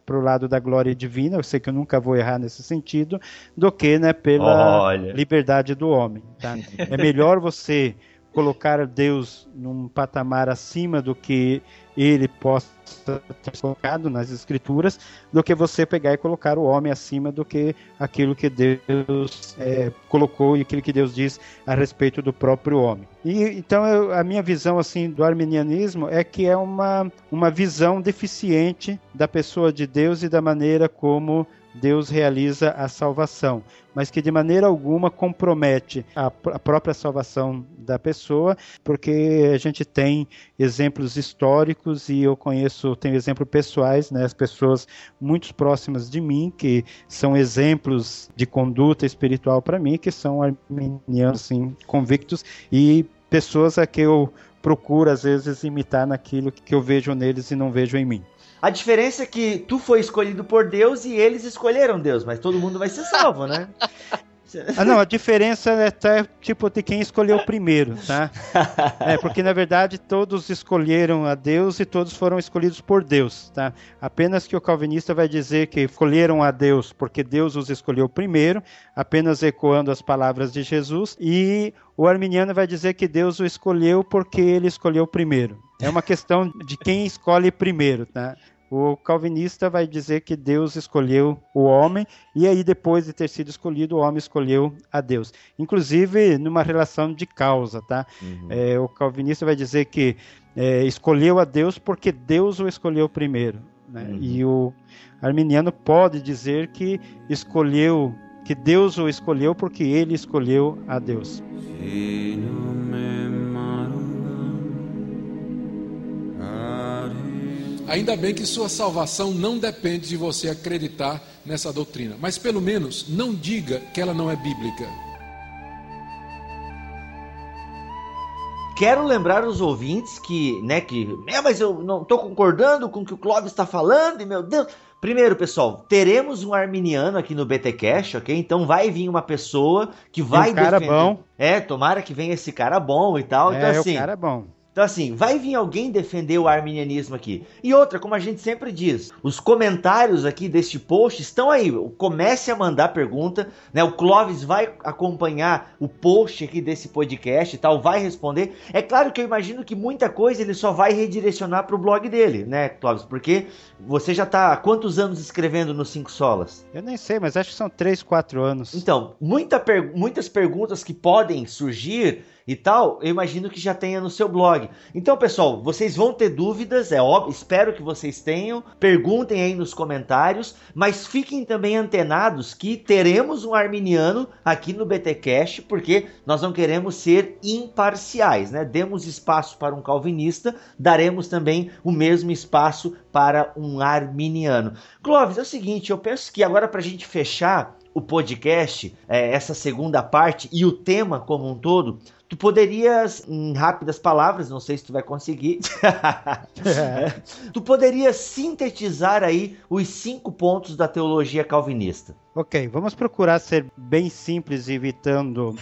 para o lado da glória divina, eu sei que eu nunca vou errar nesse sentido, do que né, pela Olha. liberdade do homem. Tá? É melhor você colocar Deus num patamar acima do que ele possa ter colocado nas escrituras, do que você pegar e colocar o homem acima do que aquilo que Deus é, colocou e aquilo que Deus diz a respeito do próprio homem. E então eu, a minha visão assim do arminianismo é que é uma, uma visão deficiente da pessoa de Deus e da maneira como Deus realiza a salvação, mas que de maneira alguma compromete a, a, própria salvação da pessoa, porque a gente tem exemplos históricos e eu conheço, tenho exemplos pessoais, né, as pessoas muito próximas de mim, que são exemplos de conduta espiritual para mim, que são arminianos assim, convictos e pessoas a que eu procuro às vezes imitar naquilo que eu vejo neles e não vejo em mim. A diferença é que tu foi escolhido por Deus e eles escolheram Deus, mas todo mundo vai ser salvo, né? [LAUGHS] Ah, não, a diferença é até tipo de quem escolheu primeiro, tá? [LAUGHS] É, porque na verdade todos escolheram a Deus e todos foram escolhidos por Deus, tá? Apenas que o calvinista vai dizer que escolheram a Deus porque Deus os escolheu primeiro, apenas ecoando as palavras de Jesus, e o arminiano vai dizer que Deus o escolheu porque ele escolheu primeiro. É uma questão de quem escolhe primeiro, tá? O calvinista vai dizer que Deus escolheu o homem e aí depois de ter sido escolhido, o homem escolheu a Deus. Inclusive numa relação de causa, tá? Uhum. É, o calvinista vai dizer que é, escolheu a Deus porque Deus o escolheu primeiro. Né? Uhum. E o arminiano pode dizer que escolheu, que Deus o escolheu porque ele escolheu a Deus. Ainda bem que sua salvação não depende de você acreditar nessa doutrina, mas pelo menos não diga que ela não é bíblica. Quero lembrar os ouvintes que, né, que, é, mas eu não estou concordando com o que o Clóvis está falando, e meu Deus. Primeiro, pessoal, teremos um arminiano aqui no BT Cash, ok? Então vai vir uma pessoa que vai um cara defender. bom. É, tomara que venha esse cara bom e tal. então, É, assim, o cara é bom. Então, assim, vai vir alguém defender o arminianismo aqui. E outra, como a gente sempre diz, os comentários aqui deste post estão aí. Comece a mandar pergunta, né? O Clóvis vai acompanhar o post aqui desse podcast e tal, vai responder. É claro que eu imagino que muita coisa ele só vai redirecionar para o blog dele, né, Clóvis? Porque você já está há quantos anos escrevendo no Cinco Solas? Eu nem sei, mas acho que são 3, 4 anos. Então, muita per- muitas perguntas que podem surgir e tal, eu imagino que já tenha no seu blog. Então, pessoal, vocês vão ter dúvidas, é óbvio, espero que vocês tenham. Perguntem aí nos comentários, mas fiquem também antenados que teremos um arminiano aqui no BT Cash, porque nós não queremos ser imparciais, né? Demos espaço para um calvinista, daremos também o mesmo espaço para um arminiano. Clóvis, é o seguinte, eu penso que agora para a gente fechar o podcast, é, essa segunda parte e o tema como um todo, tu poderias, em rápidas palavras, não sei se tu vai conseguir, [LAUGHS] tu poderias sintetizar aí os cinco pontos da teologia calvinista. Ok, vamos procurar ser bem simples, evitando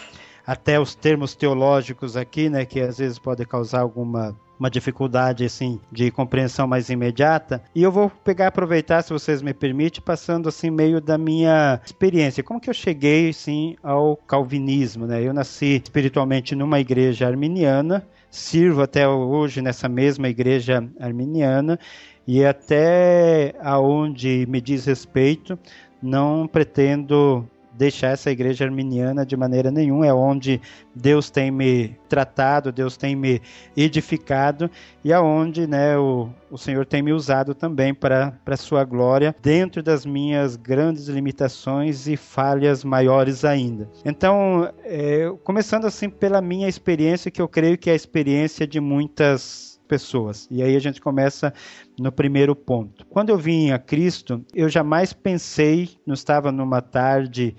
até os termos teológicos aqui, né, que às vezes pode causar alguma uma dificuldade assim de compreensão mais imediata. E eu vou pegar aproveitar, se vocês me permitem, passando assim meio da minha experiência, como que eu cheguei assim ao calvinismo, né? Eu nasci espiritualmente numa igreja arminiana, sirvo até hoje nessa mesma igreja arminiana e até aonde me diz respeito, não pretendo deixar essa igreja arminiana de maneira nenhuma, é onde Deus tem me tratado, Deus tem me edificado e aonde né, o, o Senhor tem me usado também para a sua glória, dentro das minhas grandes limitações e falhas maiores ainda. Então, é, começando assim pela minha experiência, que eu creio que é a experiência de muitas pessoas. E aí a gente começa no primeiro ponto. Quando eu vim a Cristo, eu jamais pensei, não estava numa tarde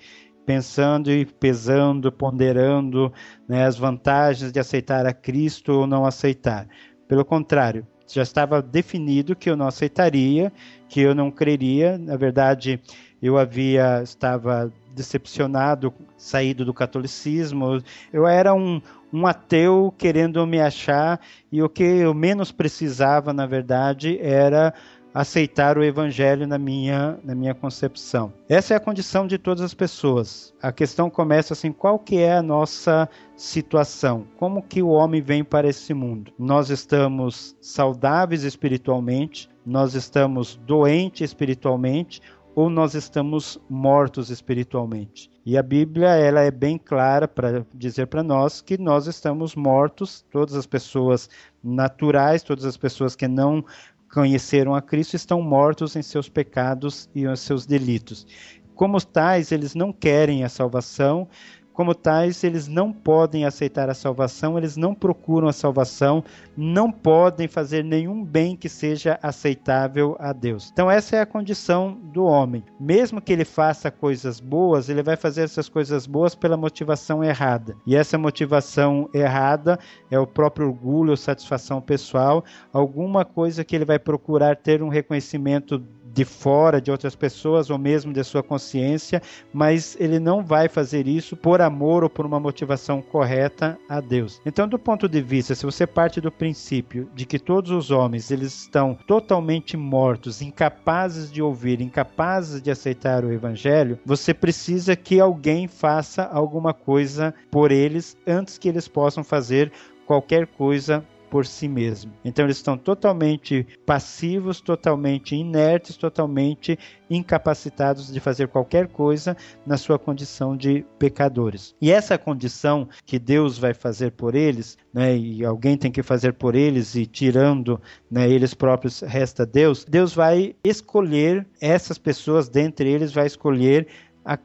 pensando e pesando, ponderando né, as vantagens de aceitar a Cristo ou não aceitar. Pelo contrário, já estava definido que eu não aceitaria, que eu não creria. Na verdade, eu havia estava decepcionado, saído do catolicismo. Eu era um, um ateu querendo me achar e o que eu menos precisava, na verdade, era aceitar o evangelho na minha na minha concepção. Essa é a condição de todas as pessoas. A questão começa assim, qual que é a nossa situação? Como que o homem vem para esse mundo? Nós estamos saudáveis espiritualmente, nós estamos doentes espiritualmente ou nós estamos mortos espiritualmente. E a Bíblia ela é bem clara para dizer para nós que nós estamos mortos, todas as pessoas naturais, todas as pessoas que não conheceram a Cristo estão mortos em seus pecados e em seus delitos. Como tais, eles não querem a salvação, como tais, eles não podem aceitar a salvação, eles não procuram a salvação, não podem fazer nenhum bem que seja aceitável a Deus. Então, essa é a condição do homem. Mesmo que ele faça coisas boas, ele vai fazer essas coisas boas pela motivação errada. E essa motivação errada é o próprio orgulho, satisfação pessoal, alguma coisa que ele vai procurar ter um reconhecimento de fora, de outras pessoas, ou mesmo de sua consciência, mas ele não vai fazer isso por amor ou por uma motivação correta a Deus. Então, do ponto de vista, se você parte do princípio de que todos os homens eles estão totalmente mortos, incapazes de ouvir, incapazes de aceitar o evangelho, você precisa que alguém faça alguma coisa por eles antes que eles possam fazer qualquer coisa por si mesmo. Então eles estão totalmente passivos, totalmente inertes, totalmente incapacitados de fazer qualquer coisa na sua condição de pecadores. E essa condição que Deus vai fazer por eles, né, e alguém tem que fazer por eles e tirando né, eles próprios resta Deus, Deus vai escolher essas pessoas, dentre eles vai escolher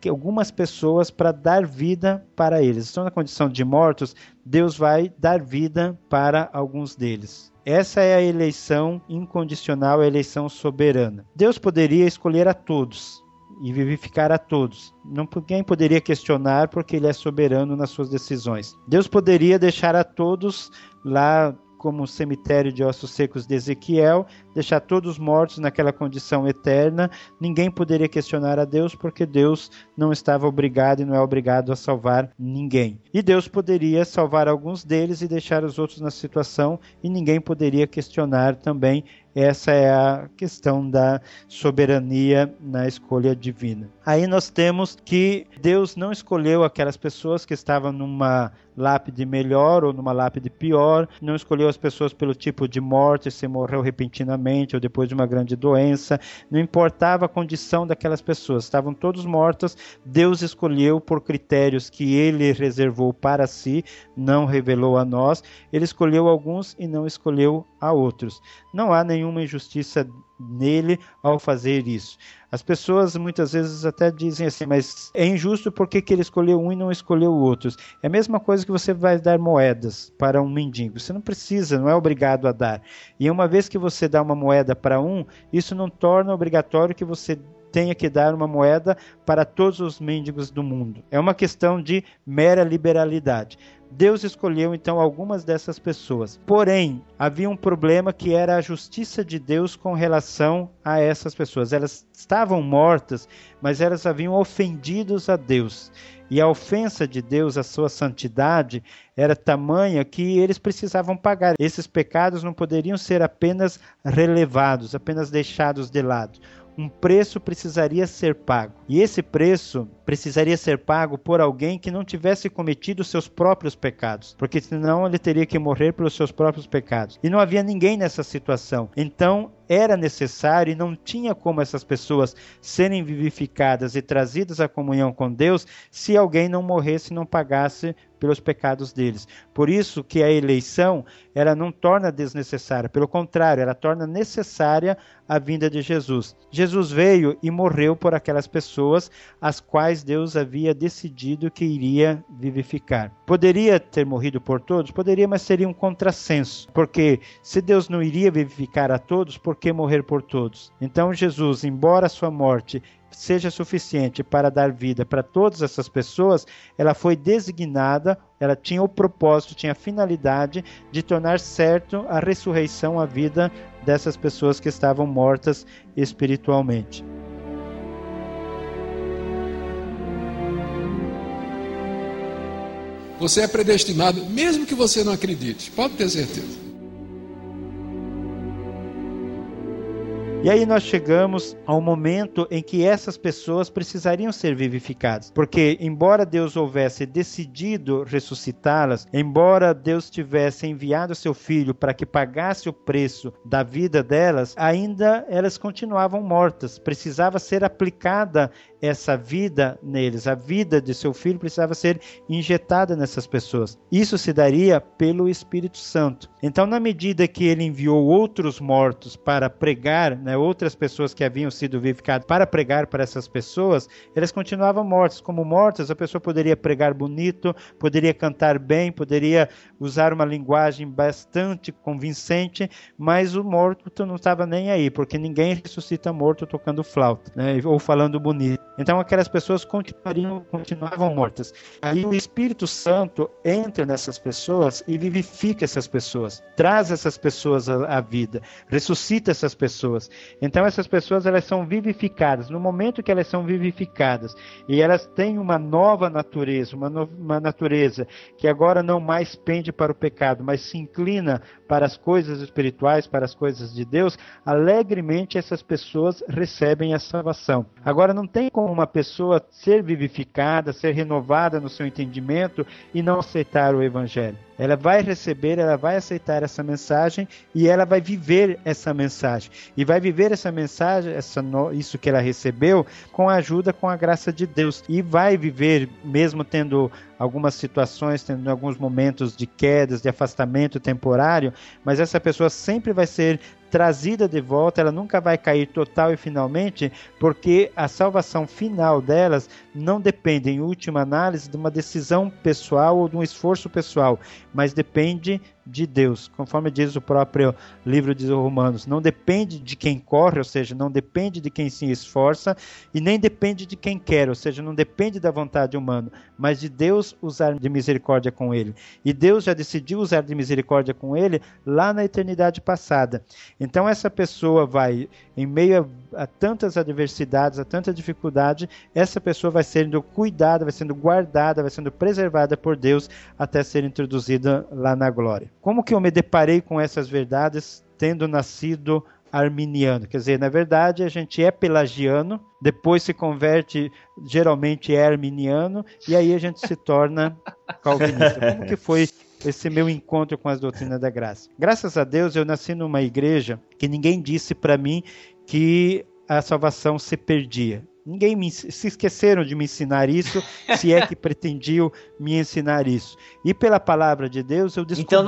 algumas pessoas para dar vida para eles. Estão na condição de mortos, Deus vai dar vida para alguns deles. Essa é a eleição incondicional, a eleição soberana. Deus poderia escolher a todos e vivificar a todos. Ninguém poderia questionar porque ele é soberano nas suas decisões. Deus poderia deixar a todos lá como o cemitério de ossos secos de Ezequiel, deixar todos mortos naquela condição eterna. Ninguém poderia questionar a Deus, porque Deus não estava obrigado e não é obrigado a salvar ninguém. E Deus poderia salvar alguns deles e deixar os outros na situação, e ninguém poderia questionar também essa é a questão da soberania na escolha divina. Aí nós temos que Deus não escolheu aquelas pessoas que estavam numa lápide melhor ou numa lápide pior, não escolheu as pessoas pelo tipo de morte, se morreu repentinamente ou depois de uma grande doença, não importava a condição daquelas pessoas, estavam todos mortos, Deus escolheu por critérios que ele reservou para si, não revelou a nós, ele escolheu alguns e não escolheu a outros. Não há nenhuma injustiça nele ao fazer isso. As pessoas muitas vezes até dizem assim, mas é injusto porque que ele escolheu um e não escolheu outros. É a mesma coisa que você vai dar moedas para um mendigo. Você não precisa, não é obrigado a dar. E uma vez que você dá uma moeda para um, isso não torna obrigatório que você tenha que dar uma moeda para todos os mendigos do mundo. É uma questão de mera liberalidade. Deus escolheu então algumas dessas pessoas. Porém, havia um problema que era a justiça de Deus com relação a essas pessoas. Elas estavam mortas, mas elas haviam ofendido a Deus. E a ofensa de Deus à sua santidade era tamanha que eles precisavam pagar. Esses pecados não poderiam ser apenas relevados, apenas deixados de lado um preço precisaria ser pago. E esse preço precisaria ser pago por alguém que não tivesse cometido seus próprios pecados, porque senão ele teria que morrer pelos seus próprios pecados. E não havia ninguém nessa situação. Então, era necessário e não tinha como essas pessoas serem vivificadas e trazidas à comunhão com Deus se alguém não morresse e não pagasse pelos pecados deles. Por isso que a eleição, ela não torna desnecessária, pelo contrário, ela torna necessária a vinda de Jesus. Jesus veio e morreu por aquelas pessoas as quais Deus havia decidido que iria vivificar. Poderia ter morrido por todos? Poderia, mas seria um contrassenso, porque se Deus não iria vivificar a todos, por que morrer por todos? Então Jesus, embora sua morte seja suficiente para dar vida para todas essas pessoas, ela foi designada, ela tinha o propósito, tinha a finalidade de tornar certo a ressurreição, a vida dessas pessoas que estavam mortas espiritualmente. Você é predestinado, mesmo que você não acredite, pode ter certeza. E aí nós chegamos ao momento em que essas pessoas precisariam ser vivificadas, porque embora Deus houvesse decidido ressuscitá-las, embora Deus tivesse enviado seu filho para que pagasse o preço da vida delas, ainda elas continuavam mortas. Precisava ser aplicada essa vida neles, a vida de seu filho precisava ser injetada nessas pessoas. Isso se daria pelo Espírito Santo. Então, na medida que ele enviou outros mortos para pregar, né, outras pessoas que haviam sido vivificadas para pregar para essas pessoas, elas continuavam mortas. Como mortas, a pessoa poderia pregar bonito, poderia cantar bem, poderia usar uma linguagem bastante convincente, mas o morto não estava nem aí, porque ninguém ressuscita morto tocando flauta né, ou falando bonito. Então aquelas pessoas continuariam, continuavam mortas. Aí o Espírito Santo entra nessas pessoas e vivifica essas pessoas, traz essas pessoas à, vida, ressuscita essas pessoas. Então essas pessoas elas são vivificadas. No momento que elas são vivificadas e elas têm uma nova natureza, uma, no, uma natureza que agora não mais pende para o pecado, mas se inclina para as coisas espirituais, para as coisas de Deus, alegremente essas pessoas recebem a salvação. Agora não tem como uma pessoa ser vivificada, ser renovada no seu entendimento e não aceitar o evangelho. Ela vai receber, ela vai aceitar essa mensagem e ela vai viver essa mensagem. E vai viver essa mensagem, essa, isso que ela recebeu, com a ajuda, com a graça de Deus. E vai viver, mesmo tendo algumas situações, tendo alguns momentos de quedas, de afastamento temporário, mas essa pessoa sempre vai ser trazida de volta, ela nunca vai cair total e finalmente, porque a salvação final delas não depende, em última análise, de uma decisão pessoal ou de um esforço pessoal, mas depende de Deus, conforme diz o próprio livro de Romanos. Não depende de quem corre, ou seja, não depende de quem se esforça, e nem depende de quem quer, ou seja, não depende da vontade humana, mas de Deus usar de misericórdia com ele. E Deus já decidiu usar de misericórdia com ele lá na eternidade passada. Então essa pessoa vai, em meio a, a tantas adversidades, a tanta dificuldade, essa pessoa vai sendo cuidada, vai sendo guardada, vai sendo preservada por Deus até ser introduzida lá na glória. Como que eu me deparei com essas verdades tendo nascido arminiano. Quer dizer, na verdade, a gente é pelagiano, depois se converte, geralmente é arminiano, e aí a gente se torna [LAUGHS] calvinista. Como que foi esse meu encontro com as doutrinas da graça? Graças a Deus, eu nasci numa igreja que ninguém disse para mim que a salvação se perdia. Ninguém me, se esqueceram de me ensinar isso, [LAUGHS] se é que pretendiam me ensinar isso. E pela palavra de Deus eu descobri então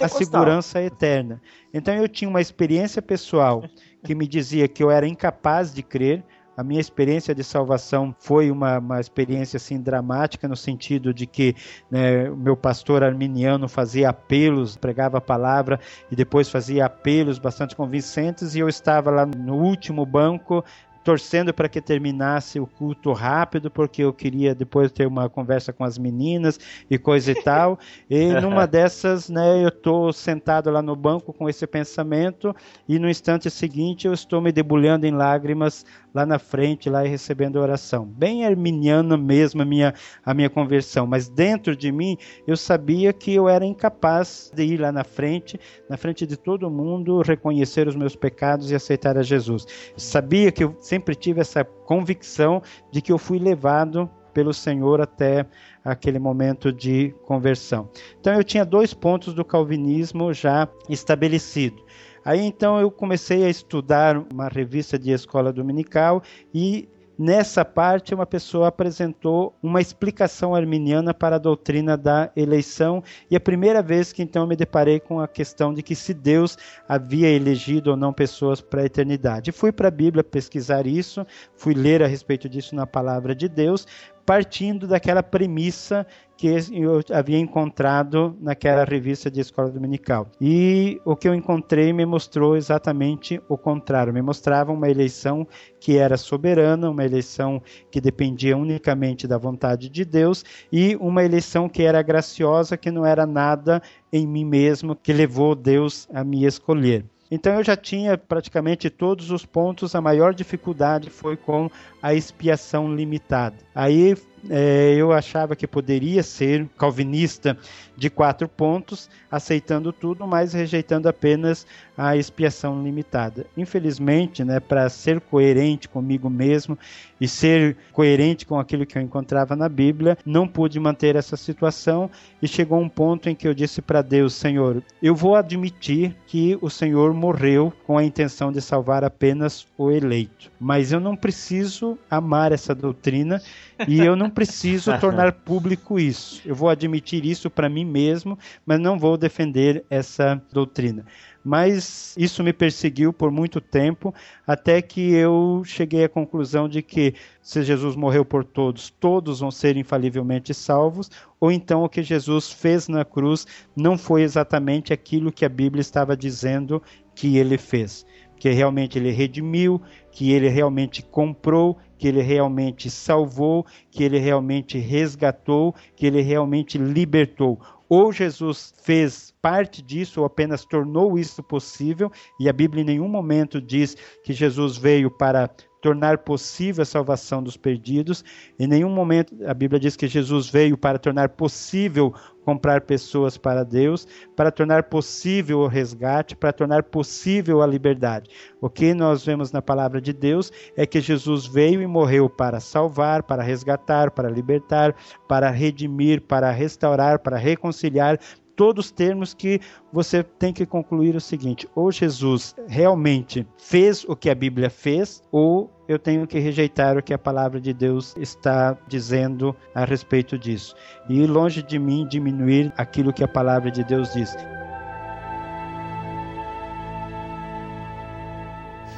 a segurança eterna. Então eu tinha uma experiência pessoal que me dizia que eu era incapaz de crer. A minha experiência de salvação foi uma, uma experiência assim dramática no sentido de que né, o meu pastor arminiano fazia apelos, pregava a palavra e depois fazia apelos bastante convincentes e eu estava lá no último banco torcendo para que terminasse o culto rápido, porque eu queria depois ter uma conversa com as meninas e coisa e [LAUGHS] tal. E numa dessas, né, eu estou sentado lá no banco com esse pensamento e no instante seguinte eu estou me debulhando em lágrimas lá na frente, lá e recebendo oração. Bem arminiana mesmo a minha, a minha conversão, mas dentro de mim eu sabia que eu era incapaz de ir lá na frente, na frente de todo mundo, reconhecer os meus pecados e aceitar a Jesus. Sabia que eu sempre tive essa convicção de que eu fui levado pelo Senhor até aquele momento de conversão. Então eu tinha dois pontos do calvinismo já estabelecido. Aí então eu comecei a estudar uma revista de escola dominical e Nessa parte, uma pessoa apresentou uma explicação arminiana para a doutrina da eleição, e a primeira vez que então me deparei com a questão de que se Deus havia elegido ou não pessoas para a eternidade. Fui para a Bíblia pesquisar isso, fui ler a respeito disso na palavra de Deus, partindo daquela premissa que eu havia encontrado naquela revista de escola dominical. E o que eu encontrei me mostrou exatamente o contrário. Me mostrava uma eleição que era soberana, uma eleição que dependia unicamente da vontade de Deus e uma eleição que era graciosa, que não era nada em mim mesmo que levou Deus a me escolher. Então eu já tinha praticamente todos os pontos, a maior dificuldade foi com a expiação limitada. Aí é, eu achava que poderia ser calvinista de quatro pontos, aceitando tudo, mas rejeitando apenas a expiação limitada. Infelizmente, né, para ser coerente comigo mesmo e ser coerente com aquilo que eu encontrava na Bíblia, não pude manter essa situação e chegou um ponto em que eu disse para Deus: Senhor, eu vou admitir que o Senhor morreu com a intenção de salvar apenas o eleito, mas eu não preciso amar essa doutrina e eu não preciso [LAUGHS] tornar público isso. Eu vou admitir isso para mim mesmo, mas não vou defender essa doutrina. Mas isso me perseguiu por muito tempo, até que eu cheguei à conclusão de que se Jesus morreu por todos, todos vão ser infalivelmente salvos, ou então o que Jesus fez na cruz não foi exatamente aquilo que a Bíblia estava dizendo que ele fez que realmente ele redimiu, que ele realmente comprou, que ele realmente salvou, que ele realmente resgatou, que ele realmente libertou. Ou Jesus fez parte disso, ou apenas tornou isso possível, e a Bíblia em nenhum momento diz que Jesus veio para tornar possível a salvação dos perdidos. Em nenhum momento a Bíblia diz que Jesus veio para tornar possível comprar pessoas para Deus, para tornar possível o resgate, para tornar possível a liberdade. O que nós vemos na palavra de Deus é que Jesus veio e morreu para salvar, para resgatar, para libertar, para redimir, para restaurar, para reconciliar, todos termos que você tem que concluir o seguinte: ou Jesus realmente fez o que a Bíblia fez, ou eu tenho que rejeitar o que a palavra de Deus está dizendo a respeito disso. E longe de mim diminuir aquilo que a palavra de Deus diz.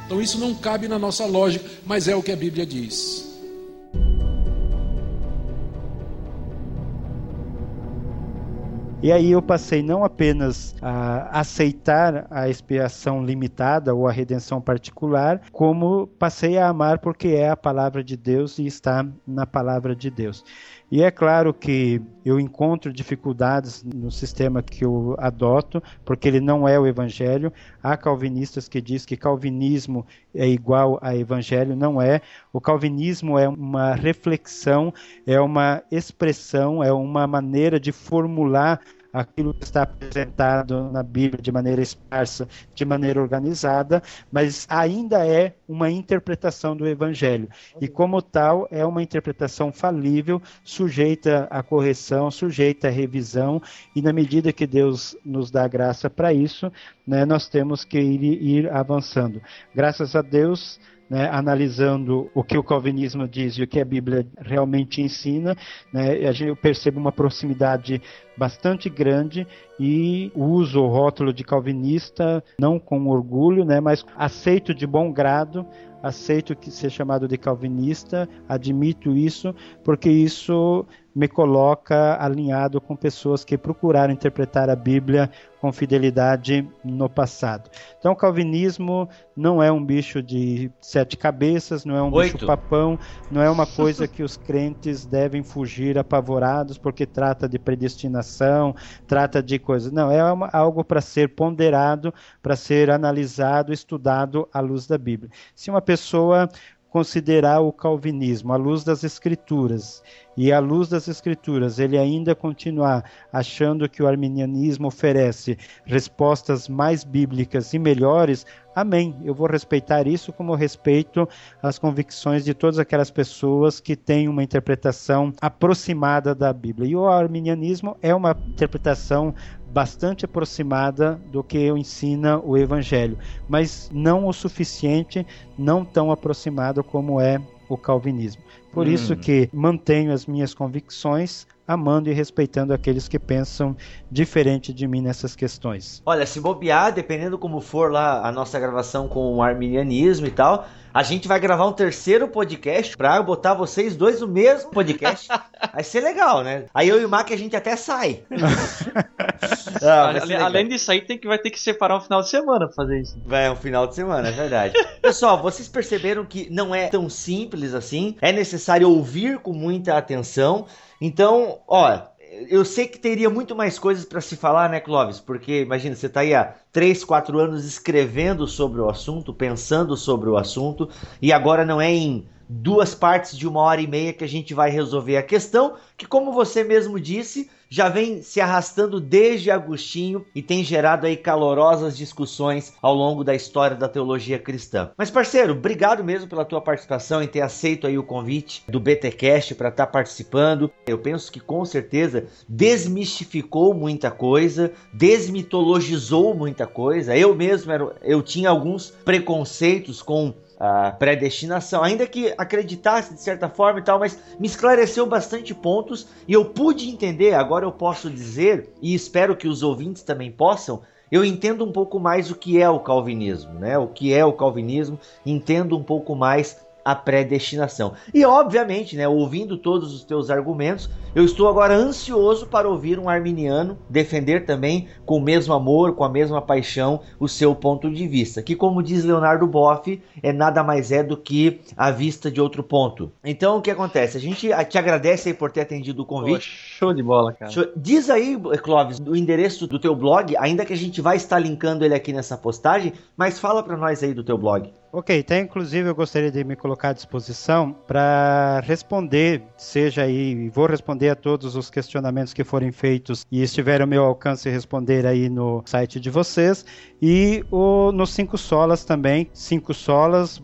Então isso não cabe na nossa lógica, mas é o que a Bíblia diz. E aí eu passei não apenas a aceitar a expiação limitada ou a redenção particular, como passei a amar porque é a palavra de Deus e está na palavra de Deus. E é claro que eu encontro dificuldades no sistema que eu adoto, porque ele não é o evangelho. Há calvinistas que dizem que calvinismo é igual a evangelho, não é. O calvinismo é uma reflexão, é uma expressão, é uma maneira de formular aquilo que está apresentado na Bíblia de maneira esparsa, de maneira organizada, mas ainda é uma interpretação do Evangelho. E, como tal, é uma interpretação falível, sujeita à correção, sujeita à revisão, e na medida que Deus nos dá graça para isso, né, nós temos que ir, ir avançando. Graças a Deus né, analisando o que o calvinismo diz e o que a Bíblia realmente ensina, né, eu percebo uma proximidade bastante grande e uso o rótulo de calvinista não com orgulho, né, mas aceito de bom grado aceito que ser chamado de calvinista, admito isso, porque isso me coloca alinhado com pessoas que procuraram interpretar a Bíblia com fidelidade no passado. Então, o calvinismo não é um bicho de sete cabeças, não é um Oito. bicho papão, não é uma [LAUGHS] coisa que os crentes devem fugir apavorados porque trata de predestinação, trata de coisas. Não, é uma, algo para ser ponderado, para ser analisado, estudado à luz da Bíblia. Se uma pessoa considerar o calvinismo à luz das escrituras e à luz das escrituras ele ainda continuar achando que o arminianismo oferece respostas mais bíblicas e melhores, amém. Eu vou respeitar isso como respeito as convicções de todas aquelas pessoas que têm uma interpretação aproximada da Bíblia. E o arminianismo é uma interpretação bastante aproximada do que ensina o Evangelho, mas não o suficiente, não tão aproximado como é o calvinismo. Por hum. isso que mantenho as minhas convicções, amando e respeitando aqueles que pensam diferente de mim nessas questões. Olha, se bobear, dependendo como for lá a nossa gravação com o arminianismo e tal, a gente vai gravar um terceiro podcast pra botar vocês dois no mesmo podcast. [LAUGHS] vai ser legal, né? Aí eu e o Mac a gente até sai. [LAUGHS] ah, além, além disso aí, tem que, vai ter que separar um final de semana pra fazer isso. Vai, um final de semana, é verdade. [LAUGHS] Pessoal, vocês perceberam que não é tão simples assim. É necessário ouvir com muita atenção. Então, ó, eu sei que teria muito mais coisas para se falar, né, Clóvis? Porque imagina, você está aí há 3, 4 anos escrevendo sobre o assunto, pensando sobre o assunto, e agora não é em duas partes de uma hora e meia que a gente vai resolver a questão, que como você mesmo disse, já vem se arrastando desde Agostinho e tem gerado aí calorosas discussões ao longo da história da teologia cristã. Mas parceiro, obrigado mesmo pela tua participação e ter aceito aí o convite do BTcast para estar tá participando. Eu penso que com certeza desmistificou muita coisa, desmitologizou muita coisa. Eu mesmo era, eu tinha alguns preconceitos com a predestinação, ainda que acreditasse de certa forma e tal, mas me esclareceu bastante pontos e eu pude entender, agora eu posso dizer, e espero que os ouvintes também possam, eu entendo um pouco mais o que é o calvinismo, né? O que é o calvinismo, entendo um pouco mais a predestinação. E obviamente, né, ouvindo todos os teus argumentos, eu estou agora ansioso para ouvir um arminiano defender também com o mesmo amor, com a mesma paixão, o seu ponto de vista, que como diz Leonardo Boff, é nada mais é do que a vista de outro ponto. Então, o que acontece? A gente te agradece aí por ter atendido o convite. Pô, show de bola, cara. Show. Diz aí, Clóvis, o endereço do teu blog, ainda que a gente vai estar linkando ele aqui nessa postagem, mas fala para nós aí do teu blog. Ok, então inclusive eu gostaria de me colocar à disposição para responder, seja aí, vou responder a todos os questionamentos que forem feitos e estiver ao meu alcance responder aí no site de vocês. E o, nos Cinco Solas também, Cinco Solas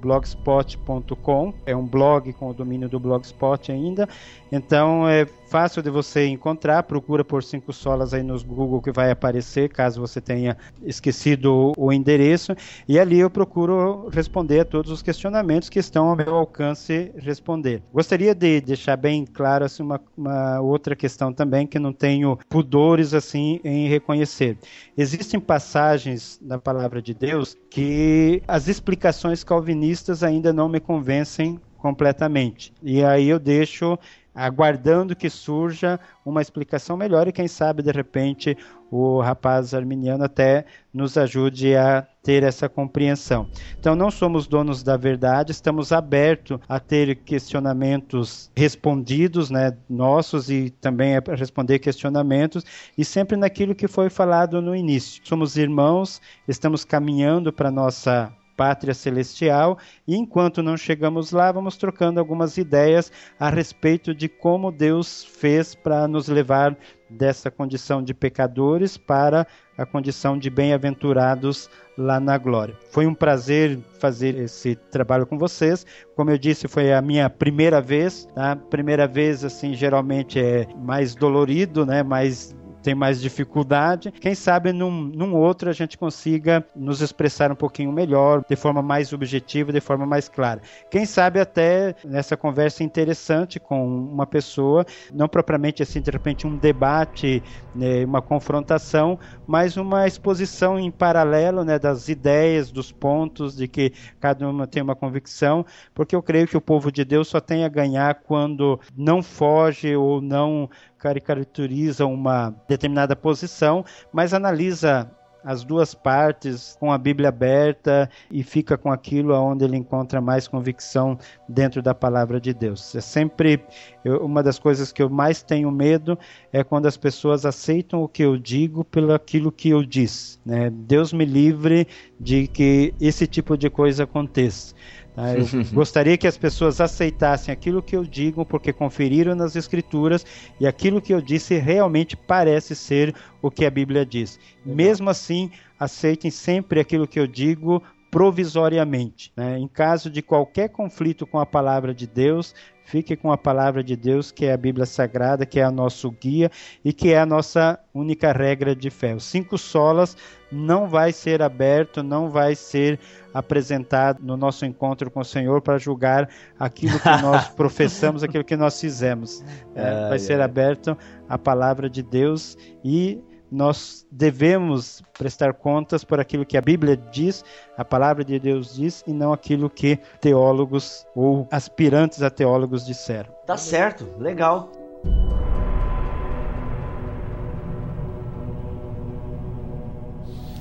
blogspot.com é um blog com o domínio do Blogspot ainda. Então é fácil de você encontrar, procura por cinco solas aí nos Google que vai aparecer, caso você tenha esquecido o endereço, e ali eu procuro responder a todos os questionamentos que estão ao meu alcance responder. Gostaria de deixar bem claro assim, uma, uma outra questão também que não tenho pudores assim em reconhecer. Existem passagens na palavra de Deus que as explicações calvinistas ainda não me convencem completamente. E aí eu deixo aguardando que surja uma explicação melhor e quem sabe de repente o rapaz arminiano até nos ajude a ter essa compreensão. Então não somos donos da verdade, estamos abertos a ter questionamentos respondidos, né, nossos e também a responder questionamentos e sempre naquilo que foi falado no início. Somos irmãos, estamos caminhando para nossa pátria celestial, e enquanto não chegamos lá, vamos trocando algumas ideias a respeito de como Deus fez para nos levar dessa condição de pecadores para a condição de bem-aventurados lá na glória. Foi um prazer fazer esse trabalho com vocês. Como eu disse, foi a minha primeira vez. A tá? primeira vez, assim, geralmente é mais dolorido, né? Mais tem mais dificuldade. Quem sabe num, num outro a gente consiga nos expressar um pouquinho melhor, de forma mais objetiva, de forma mais clara. Quem sabe até nessa conversa interessante com uma pessoa, não propriamente assim, de repente um debate, né, uma confrontação, mas uma exposição em paralelo né, das ideias, dos pontos, de que cada uma tem uma convicção, porque eu creio que o povo de Deus só tem a ganhar quando não foge ou não caricaturiza uma determinada posição, mas analisa as duas partes com a Bíblia aberta e fica com aquilo aonde ele encontra mais convicção dentro da palavra de Deus. É sempre eu, uma das coisas que eu mais tenho medo é quando as pessoas aceitam o que eu digo pelo aquilo que eu disse. Né? Deus me livre de que esse tipo de coisa aconteça. Tá? Eu [LAUGHS] gostaria que as pessoas aceitassem aquilo que eu digo, porque conferiram nas Escrituras e aquilo que eu disse realmente parece ser o que a Bíblia diz. Mesmo assim, aceitem sempre aquilo que eu digo provisoriamente. Né? Em caso de qualquer conflito com a palavra de Deus, Fique com a palavra de Deus, que é a Bíblia Sagrada, que é o nosso guia e que é a nossa única regra de fé. Os cinco solas não vai ser aberto, não vai ser apresentado no nosso encontro com o Senhor para julgar aquilo que [LAUGHS] nós professamos, aquilo que nós fizemos. É, vai ser aberto a palavra de Deus e nós devemos prestar contas por aquilo que a Bíblia diz, a palavra de Deus diz, e não aquilo que teólogos ou aspirantes a teólogos disseram. Tá certo, legal.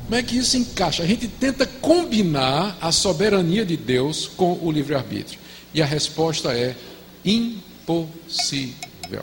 Como é que isso encaixa? A gente tenta combinar a soberania de Deus com o livre-arbítrio. E a resposta é impossível.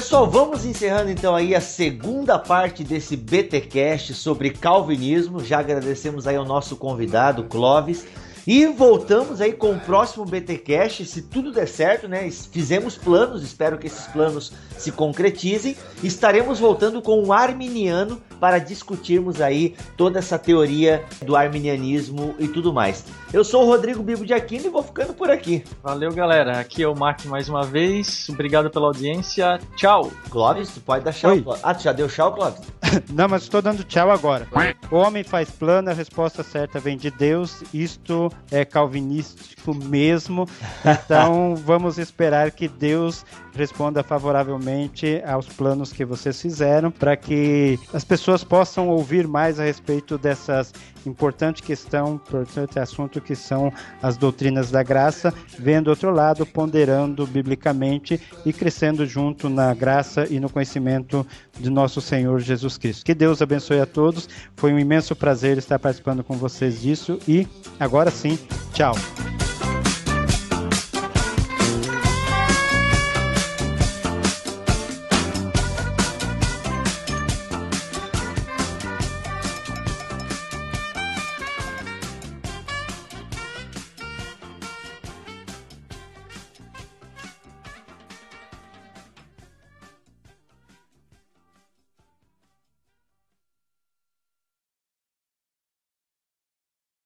Pessoal, vamos encerrando então aí a segunda parte desse BTcast sobre calvinismo. Já agradecemos aí ao nosso convidado Clóvis. E voltamos aí com o próximo BTcast, se tudo der certo, né? Fizemos planos, espero que esses planos se concretizem. Estaremos voltando com um arminiano para discutirmos aí toda essa teoria do arminianismo e tudo mais. Eu sou o Rodrigo Bibo de Aquino e vou ficando por aqui. Valeu, galera. Aqui é o Mark mais uma vez. Obrigado pela audiência. Tchau. Clóvis, tu pode dar tchau. Oi. Ah, tu já deu tchau, Clóvis? [LAUGHS] Não, mas estou dando tchau agora. O homem faz plano, a resposta certa vem de Deus. Isto é calvinístico mesmo. [LAUGHS] Então vamos esperar que Deus responda favoravelmente aos planos que vocês fizeram para que as pessoas possam ouvir mais a respeito dessas importante questão, importante assunto que são as doutrinas da graça, vendo outro lado, ponderando biblicamente e crescendo junto na graça e no conhecimento de nosso Senhor Jesus Cristo. Que Deus abençoe a todos. Foi um imenso prazer estar participando com vocês disso e agora sim, tchau.